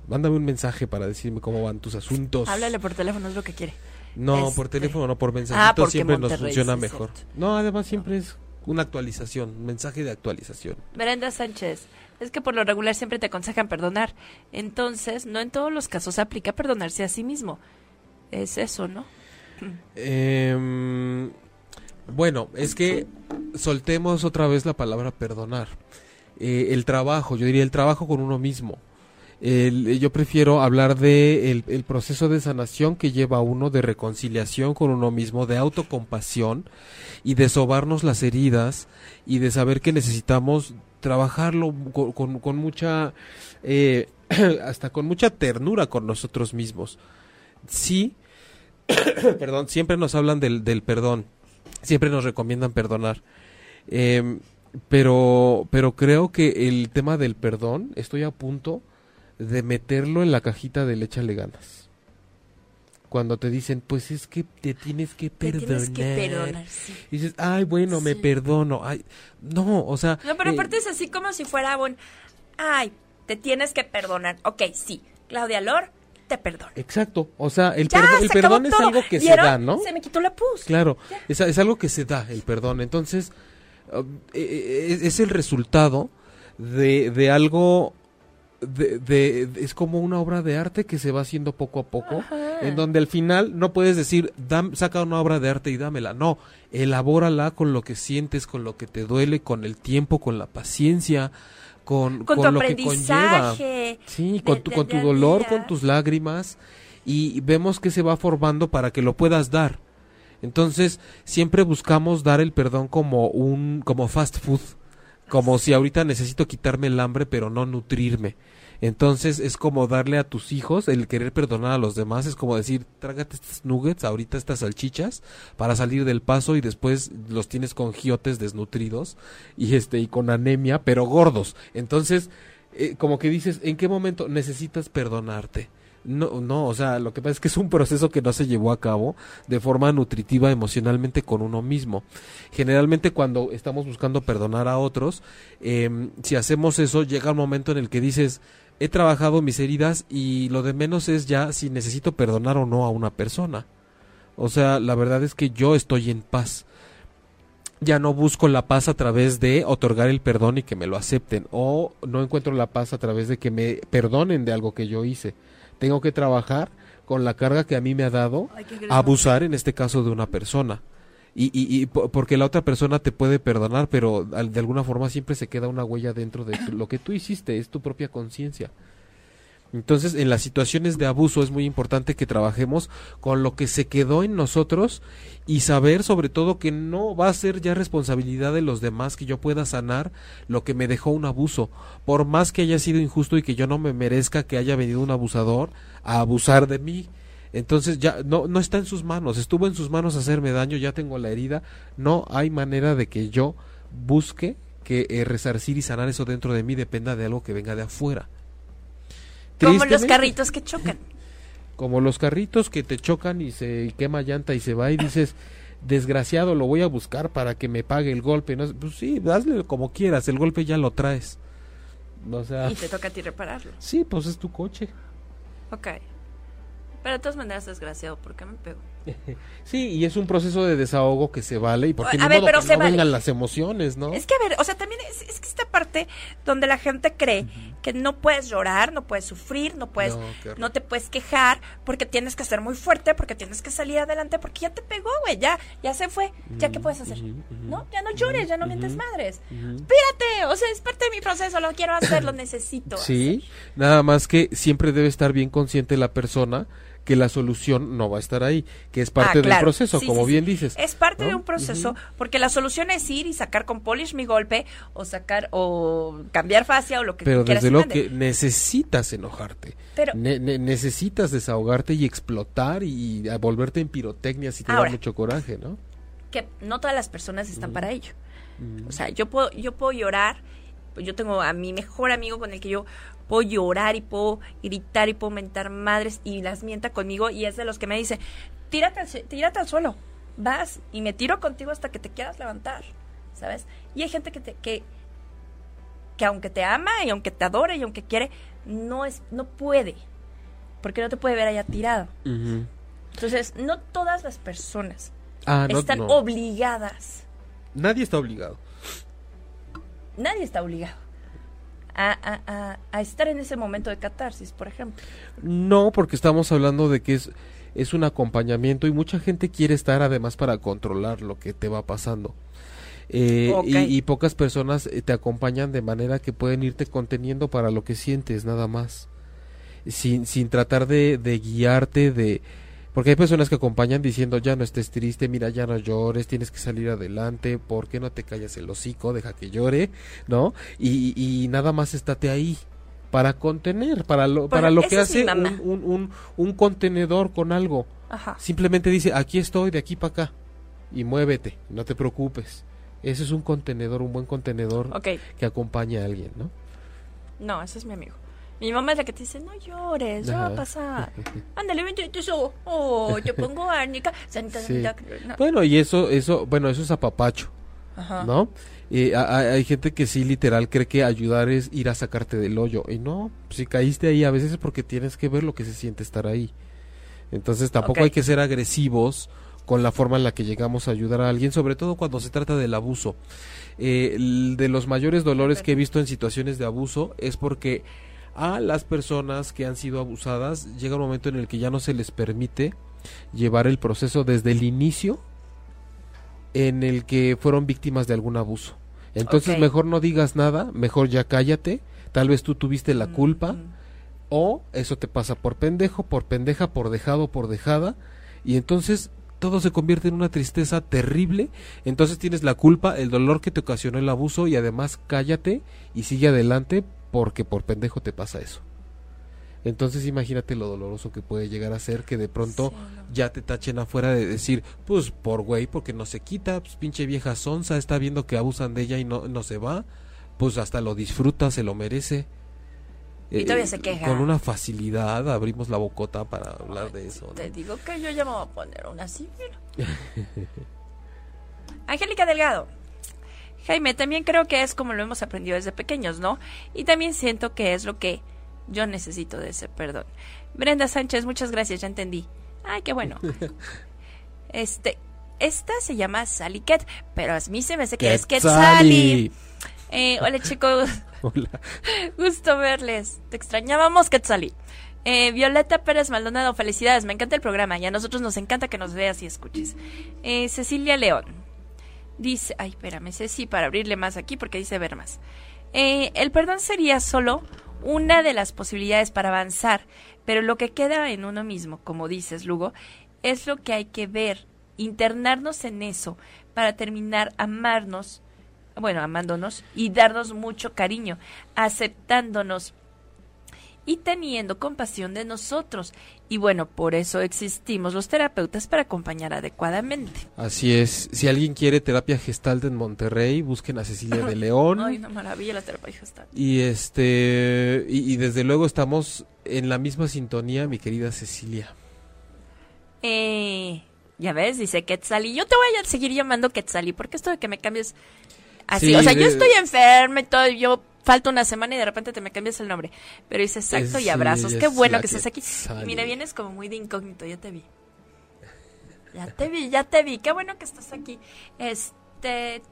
mándame un mensaje para decirme cómo van tus asuntos. Háblale por teléfono, es lo que quiere. No, por Este- teléfono, no por mensajito, Ah, siempre nos funciona sí, mejor. cierto. No, además siempre es una actualización, un mensaje de actualización. Brenda Sánchez, es que por lo regular siempre te aconsejan perdonar. Entonces, no en todos los casos aplica perdonarse a sí mismo. Es eso, ¿no? Em, bueno, es que soltemos otra vez la palabra perdonar. Eh, el trabajo, yo diría el trabajo con uno mismo. El- yo prefiero hablar de el, proceso de sanación que lleva a uno de reconciliación con uno mismo, de autocompasión y de sobarnos las heridas y de saber que necesitamos trabajarlo con, con- con mucha, eh, hasta con mucha ternura con nosotros mismos. Sí, perdón, siempre nos hablan del, del perdón, siempre nos recomiendan perdonar. Em, pero, pero creo que el tema del perdón, estoy a punto de meterlo en la cajita del échale ganas. Cuando te dicen, pues es que te tienes que Te perdonar. tienes que perdonar, sí. Y dices, ay, bueno, me Sí. perdono. Ay, no, o sea. No, pero eh, aparte es así como si fuera un... Ay, te tienes que perdonar. Ok, sí. Claudia Lor, te perdono. Exacto, o sea, el, Ya, perdo- el se acabó perdón es todo. algo que se da, ¿no? Se me quitó la pus. Claro, es, es algo que se da, el perdón. Entonces, uh, eh, eh, es el resultado de, de algo, de, de- es como una obra de arte que se va haciendo poco a poco, Ajá. en donde al final no puedes decir, "Dam- saca una obra de arte y dámela. No, elabórala con lo que sientes, con lo que te duele, con el tiempo, con la paciencia, con, Con tu lo que conlleva. aprendizaje. Sí, de- con tu, de con tu dolor, día. con tus lágrimas y vemos que se va formando para que lo puedas dar. Entonces, siempre buscamos dar el perdón como un como fast food, como si ahorita necesito quitarme el hambre pero no nutrirme. Entonces es como darle a tus hijos el querer perdonar a los demás, es como decir, trágate estos nuggets, ahorita estas salchichas, para salir del paso y después los tienes con giotes desnutridos y este y con anemia, pero gordos. Entonces, eh, como que dices, ¿en qué momento necesitas perdonarte? No, no, o sea, lo que pasa es que es un proceso que no se llevó a cabo de forma nutritiva emocionalmente con uno mismo. Generalmente cuando estamos buscando perdonar a otros, em, si hacemos eso, llega un momento en el que dices, he trabajado mis heridas y lo de menos es ya si necesito perdonar o no a una persona. O sea, la verdad es que yo estoy en paz. Ya no busco la paz a través de otorgar el perdón y que me lo acepten. O no encuentro la paz a través de que me perdonen de algo que yo hice. Tengo que trabajar con la carga que a mí me ha dado Ay, abusar en este caso de una persona. Y, y, y po- porque la otra persona te puede perdonar, pero de alguna forma siempre se queda una huella dentro de lo que tú hiciste, es tu propia conciencia. Entonces, en las situaciones de abuso es muy importante que trabajemos con lo que se quedó en nosotros y saber sobre todo que no va a ser ya responsabilidad de los demás que yo pueda sanar lo que me dejó un abuso. Por más que haya sido injusto y que yo no me merezca que haya venido un abusador a abusar de mí. Entonces ya no, no está en sus manos, estuvo en sus manos hacerme daño, ya tengo la herida, no hay manera de que yo busque que eh, resarcir y sanar eso dentro de mí dependa de algo que venga de afuera. Como los carritos que chocan. Como los carritos que te chocan y se y quema llanta y se va y dices, desgraciado, lo voy a buscar para que me pague el golpe. No, pues sí, hazle como quieras, el golpe ya lo traes. O sea, Y te toca a ti repararlo. sí, pues es tu coche. Ok. Pero de todas maneras, desgraciado, ¿por qué me pego? Sí, y es un proceso de desahogo que se vale y porque A ni ver, modo pero que se no vale. vengan las emociones, ¿no? Es que, a ver, o sea, también es, es que esta parte donde la gente cree que no puedes llorar, no puedes sufrir, no puedes, No, te puedes quejar, porque tienes que ser muy fuerte, porque tienes que salir adelante, porque ya te pegó, güey, ya, ya se fue, ya qué puedes hacer, ¿no? Ya no llores, ya no mientes madres. Espérate, o sea, es parte de mi proceso, lo quiero hacer, lo necesito. Sí, nada más que siempre debe estar bien consciente la persona que la solución no va a estar ahí, que es parte Ah, del proceso, Sí, como sí, bien dices. Es parte ¿no? de un proceso, porque la solución es ir y sacar con polish mi golpe, o sacar, o cambiar fascia, o lo que Pero quieras desde luego que necesitas enojarte. Pero- Ne- ne- necesitas desahogarte y explotar y a volverte en pirotecnia si te Ahora. da mucho coraje, ¿no? que no todas las personas están para ello. O sea, yo puedo, yo puedo llorar, yo tengo a mi mejor amigo con el que yo puedo llorar y puedo gritar y puedo mentar madres y las mienta conmigo y es de los que me dice, tírate al, tírate al suelo, vas y me tiro contigo hasta que te quieras levantar, ¿sabes? Y hay gente que te, que, que aunque te ama y aunque te adore y aunque quiere, no es, no puede, porque no te puede ver allá tirado. Entonces, no todas las personas Ah, no, están no. obligadas Nadie está obligado. nadie está obligado a, a- estar en ese momento de catarsis, por ejemplo. No, porque estamos hablando de que es, es un acompañamiento y mucha gente quiere estar además para controlar lo que te va pasando. Eh, y, y pocas personas eh, te acompañan de manera que pueden irte conteniendo para lo que sientes, nada más. Sin, sin tratar de, de guiarte, de... Porque hay personas que acompañan diciendo, ya no estés triste, mira, ya no llores, tienes que salir adelante, ¿por qué no te callas el hocico? Deja que llore, ¿no? Y, y nada más estate ahí para contener, para lo, para lo que hace un, un, un, un contenedor con algo. Ajá. Simplemente dice, aquí estoy, de aquí para acá, y muévete, no te preocupes. Ese es un contenedor, un buen contenedor que acompaña a alguien, ¿no? no, ese es mi amigo. Mi mamá es la que te dice, no llores, ya va a pasar. Ándale, vente, te subo. Oh, te pongo árnica. Santa- Sí. no. Bueno, y eso, eso, bueno, eso es apapacho, Ajá. ¿no? Eh, a- hay gente que sí, literal, cree que ayudar es ir a sacarte del hoyo. Y no, si caíste ahí, a veces es porque tienes que ver lo que se siente estar ahí. Entonces tampoco hay que ser agresivos con la forma en la que llegamos a ayudar a alguien, sobre todo cuando se trata del abuso. Eh, de los mayores dolores que he visto en situaciones de abuso es porque a las personas que han sido abusadas. Llega un momento en el que ya no se les permite llevar el proceso desde el inicio en el que fueron víctimas de algún abuso. Entonces mejor no digas nada, mejor ya cállate, tal vez tú tuviste la culpa Mm, o eso te pasa por pendejo, por pendeja, por dejado, por dejada. Y entonces todo se convierte en una tristeza terrible, entonces tienes la culpa, el dolor que te ocasionó el abuso y además cállate y sigue adelante porque por pendejo te pasa eso. Entonces imagínate lo doloroso que puede llegar a ser que de pronto Sí, no. ya te tachen afuera de decir, pues por güey, porque no se quita, pues pinche vieja sonza, está viendo que abusan de ella y no, no se va, pues hasta lo disfruta, se lo merece. Eh, Y todavía se queja. Con una facilidad abrimos la bocota para hablar de eso. ¿no? Te digo que yo ya me voy a poner una mira. Angélica Delgado. Jaime, también creo que es como lo hemos aprendido desde pequeños, ¿no? Y también siento que es lo que yo necesito de ese perdón. Brenda Sánchez, muchas gracias, ya entendí. Ay, qué bueno. Este, esta se llama Sally Cat, pero a mí se me hace que es Quetzali. Eh, hola chicos, Hola. Gusto verles. Te extrañábamos, Quetzali. Eh, Violeta Pérez Maldonado, felicidades. Me encanta el programa y a nosotros nos encanta que nos veas y escuches. Eh, Cecilia León. Dice, ay, espérame, Ceci, para abrirle más aquí porque dice ver más. Eh, el perdón sería solo una de las posibilidades para avanzar, pero lo que queda en uno mismo, como dices, Lugo, es lo que hay que ver, internarnos en eso para terminar amarnos bueno, amándonos y darnos mucho cariño, aceptándonos y teniendo compasión de nosotros. Y bueno, por eso existimos los terapeutas para acompañar adecuadamente. Así es. Si alguien quiere terapia gestalt en Monterrey, busquen a Cecilia de León. Ay, una maravilla la terapia gestal. Y este y, y desde luego estamos en la misma sintonía, mi querida Cecilia. Eh, ya ves, dice Quetzali. Yo te voy a seguir llamando Quetzali porque esto de que me cambies así, Sí, o sea, yo estoy enferma y todo, yo falta una semana y de repente te me cambias el nombre. Pero dice exacto Es- y abrazos. sí, Qué es bueno que estás aquí. Mira, vienes como muy de incógnito, ya te vi. Ya te vi, ya te vi. Qué bueno que estás aquí. Este,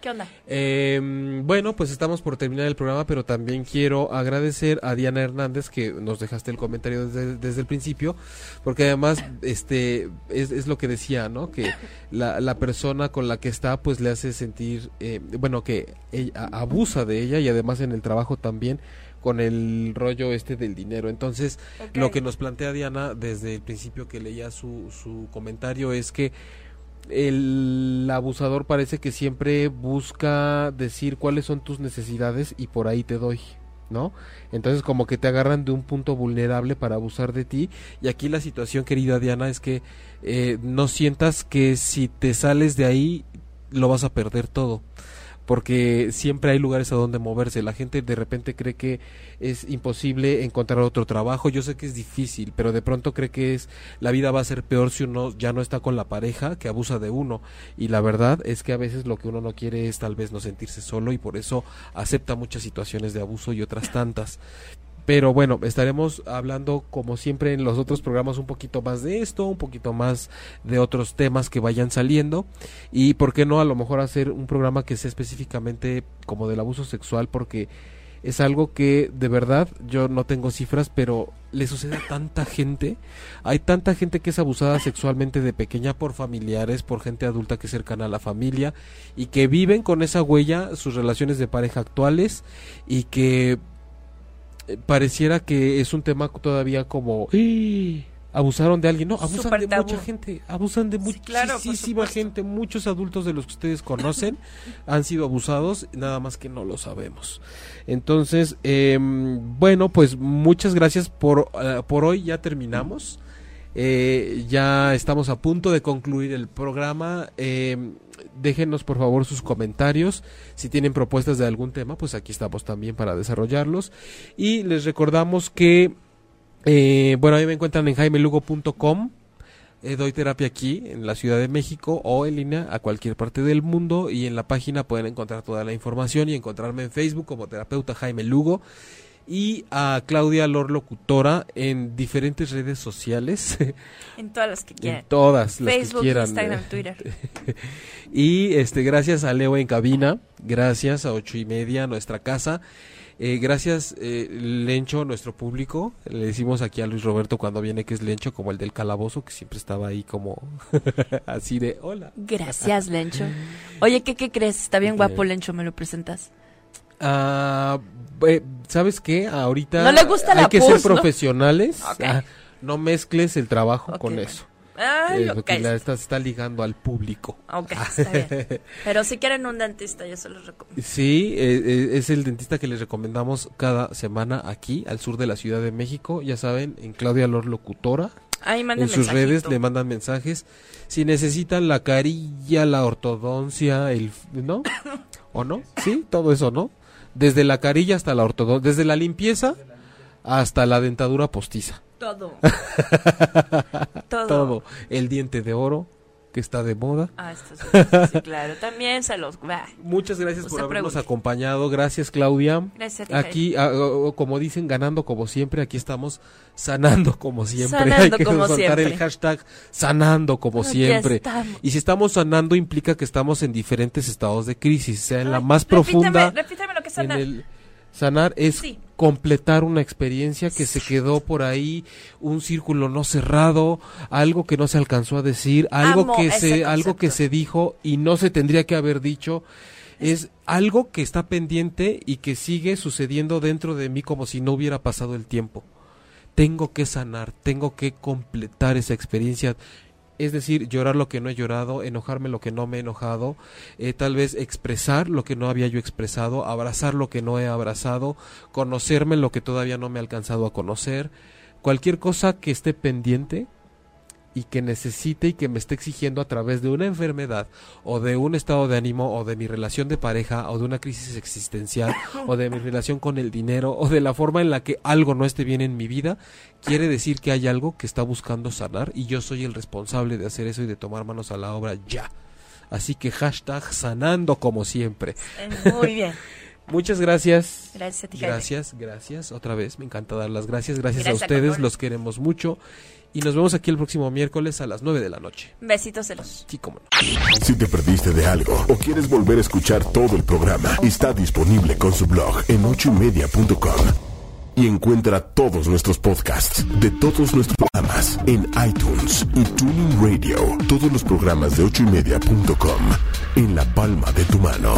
¿qué onda? Eh, bueno, pues estamos por terminar el programa, pero también quiero agradecer a Diana Hernández que nos dejaste el comentario desde, desde el principio, porque además este es, es lo que decía, ¿no? Que la, la persona con la que está pues le hace sentir, eh, bueno, que ella abusa de ella y además en el trabajo también con el rollo este del dinero. Entonces, lo que nos plantea Diana desde el principio que leía su, su comentario es que el abusador parece que siempre busca decir cuáles son tus necesidades y por ahí te doy, ¿no? Entonces como que te agarran de un punto vulnerable para abusar de ti y aquí la situación, querida Diana, es que eh, no sientas que si te sales de ahí lo vas a perder todo porque siempre hay lugares a donde moverse. La gente de repente cree que es imposible encontrar otro trabajo. Yo sé que es difícil, pero de pronto cree que es la vida va a ser peor si uno ya no está con la pareja que abusa de uno. Y la verdad es que a veces lo que uno no quiere es tal vez no sentirse solo y por eso acepta muchas situaciones de abuso y otras tantas. Pero bueno, estaremos hablando como siempre en los otros programas un poquito más de esto, un poquito más de otros temas que vayan saliendo. Y por qué no a lo mejor hacer un programa que sea específicamente como del abuso sexual porque es algo que de verdad yo no tengo cifras pero le sucede a tanta gente. Hay tanta gente que es abusada sexualmente de pequeña por familiares por gente adulta que es cercana a la familia y que viven con esa huella sus relaciones de pareja actuales y que pareciera que es un tema todavía como "¡Ah! abusaron de alguien no abusan de tabú. mucha gente abusan de Sí, claro, por muchísima gente muchos adultos de los que ustedes conocen han sido abusados nada más que no lo sabemos entonces em, bueno pues muchas gracias por eh, por hoy ya terminamos Eh, ya estamos a punto de concluir el programa. Em, déjenos por favor sus comentarios. Si tienen propuestas de algún tema, pues aquí estamos también para desarrollarlos. Y les recordamos que, eh, bueno, ahí me encuentran en jaimelugo.com. Eh, doy terapia aquí en la Ciudad de México o en línea a cualquier parte del mundo y en la página pueden encontrar toda la información y encontrarme en Facebook como terapeuta Jaime Lugo y a Claudia Lor Locutora en diferentes redes sociales, En todas las que en quieran. todas las Facebook, que quieran. Instagram, eh. Twitter. Y este, gracias a Leo en cabina, gracias a ocho y media, nuestra casa. Eh, gracias, eh, Lencho, nuestro público. Le decimos aquí a Luis Roberto cuando viene que es Lencho, como el del calabozo, que siempre estaba ahí como así de hola. Gracias, Lencho. Oye, ¿qué, qué crees? Está bien ¿Qué guapo? Lencho, ¿me lo presentas? Ah, eh, ¿Sabes qué? Ahorita No le gusta hay la que pus, ser ¿no? profesionales. Ah, no mezcles el trabajo con bueno. eso. Ay, Eh, la está, está ligando al público. Está bien. Pero si quieren un dentista, yo se los recomiendo. Sí, eh, eh, es el dentista que les recomendamos cada semana aquí, al sur de la Ciudad de México. Ya saben, en Claudia Lor Locutora. Ahí en sus mensajito. redes le mandan mensajes. Si necesitan la carilla, la ortodoncia, el... ¿No? ¿O no? Sí, todo eso, ¿no? Desde la carilla hasta la ortodoncia, desde la limpieza hasta la dentadura postiza. Todo. Todo. Todo. El diente de oro, que está de moda. Ah, esto sí, sí, sí, claro. También se los... bah. Muchas gracias por habernos pregunte. acompañado. Gracias, Claudia. Gracias a ti, Aquí, ah, como dicen, ganando como siempre, aquí estamos sanando como siempre. Sanando Hay que como soltar el siempre. hashtag sanando como Aquí siempre. estamos. Y si estamos sanando implica que estamos en diferentes estados de crisis, sea en la más repíteme, profunda. Repíteme es en sanar. el- sanar es Sí. completar una experiencia que se quedó por ahí, un círculo no cerrado, algo que no se alcanzó a decir, algo Amo que se algo que se dijo y no se tendría que haber dicho. Es algo que está pendiente y que sigue sucediendo dentro de mí como si no hubiera pasado el tiempo. Tengo que sanar, tengo que completar esa experiencia. Es decir, llorar lo que no he llorado, enojarme lo que no me he enojado, eh, tal vez expresar lo que no había yo expresado, abrazar lo que no he abrazado, conocerme lo que todavía no me he alcanzado a conocer, cualquier cosa que esté pendiente y que necesite y que me esté exigiendo a través de una enfermedad o de un estado de ánimo o de mi relación de pareja o de una crisis existencial o de mi relación con el dinero o de la forma en la que algo no esté bien en mi vida, quiere decir que hay algo que está buscando sanar y yo soy el responsable de hacer eso y de tomar manos a la obra ya. Así que hashtag sanando como siempre. Muy bien. Muchas gracias. Gracias a ti. Gracias, gracias. Otra vez, me encanta dar las gracias. Gracias, Gracias, a ustedes, los queremos mucho. Y nos vemos aquí el próximo miércoles a las 9 de la noche. Besitos celos. Sí, como no. Si te perdiste de algo o quieres volver a escuchar todo el programa, está disponible con su blog en ochoymedia.com. Y encuentra todos nuestros podcasts de todos nuestros programas en iTunes y Tuning Radio. Todos los programas de ochoymedia.com en la palma de tu mano.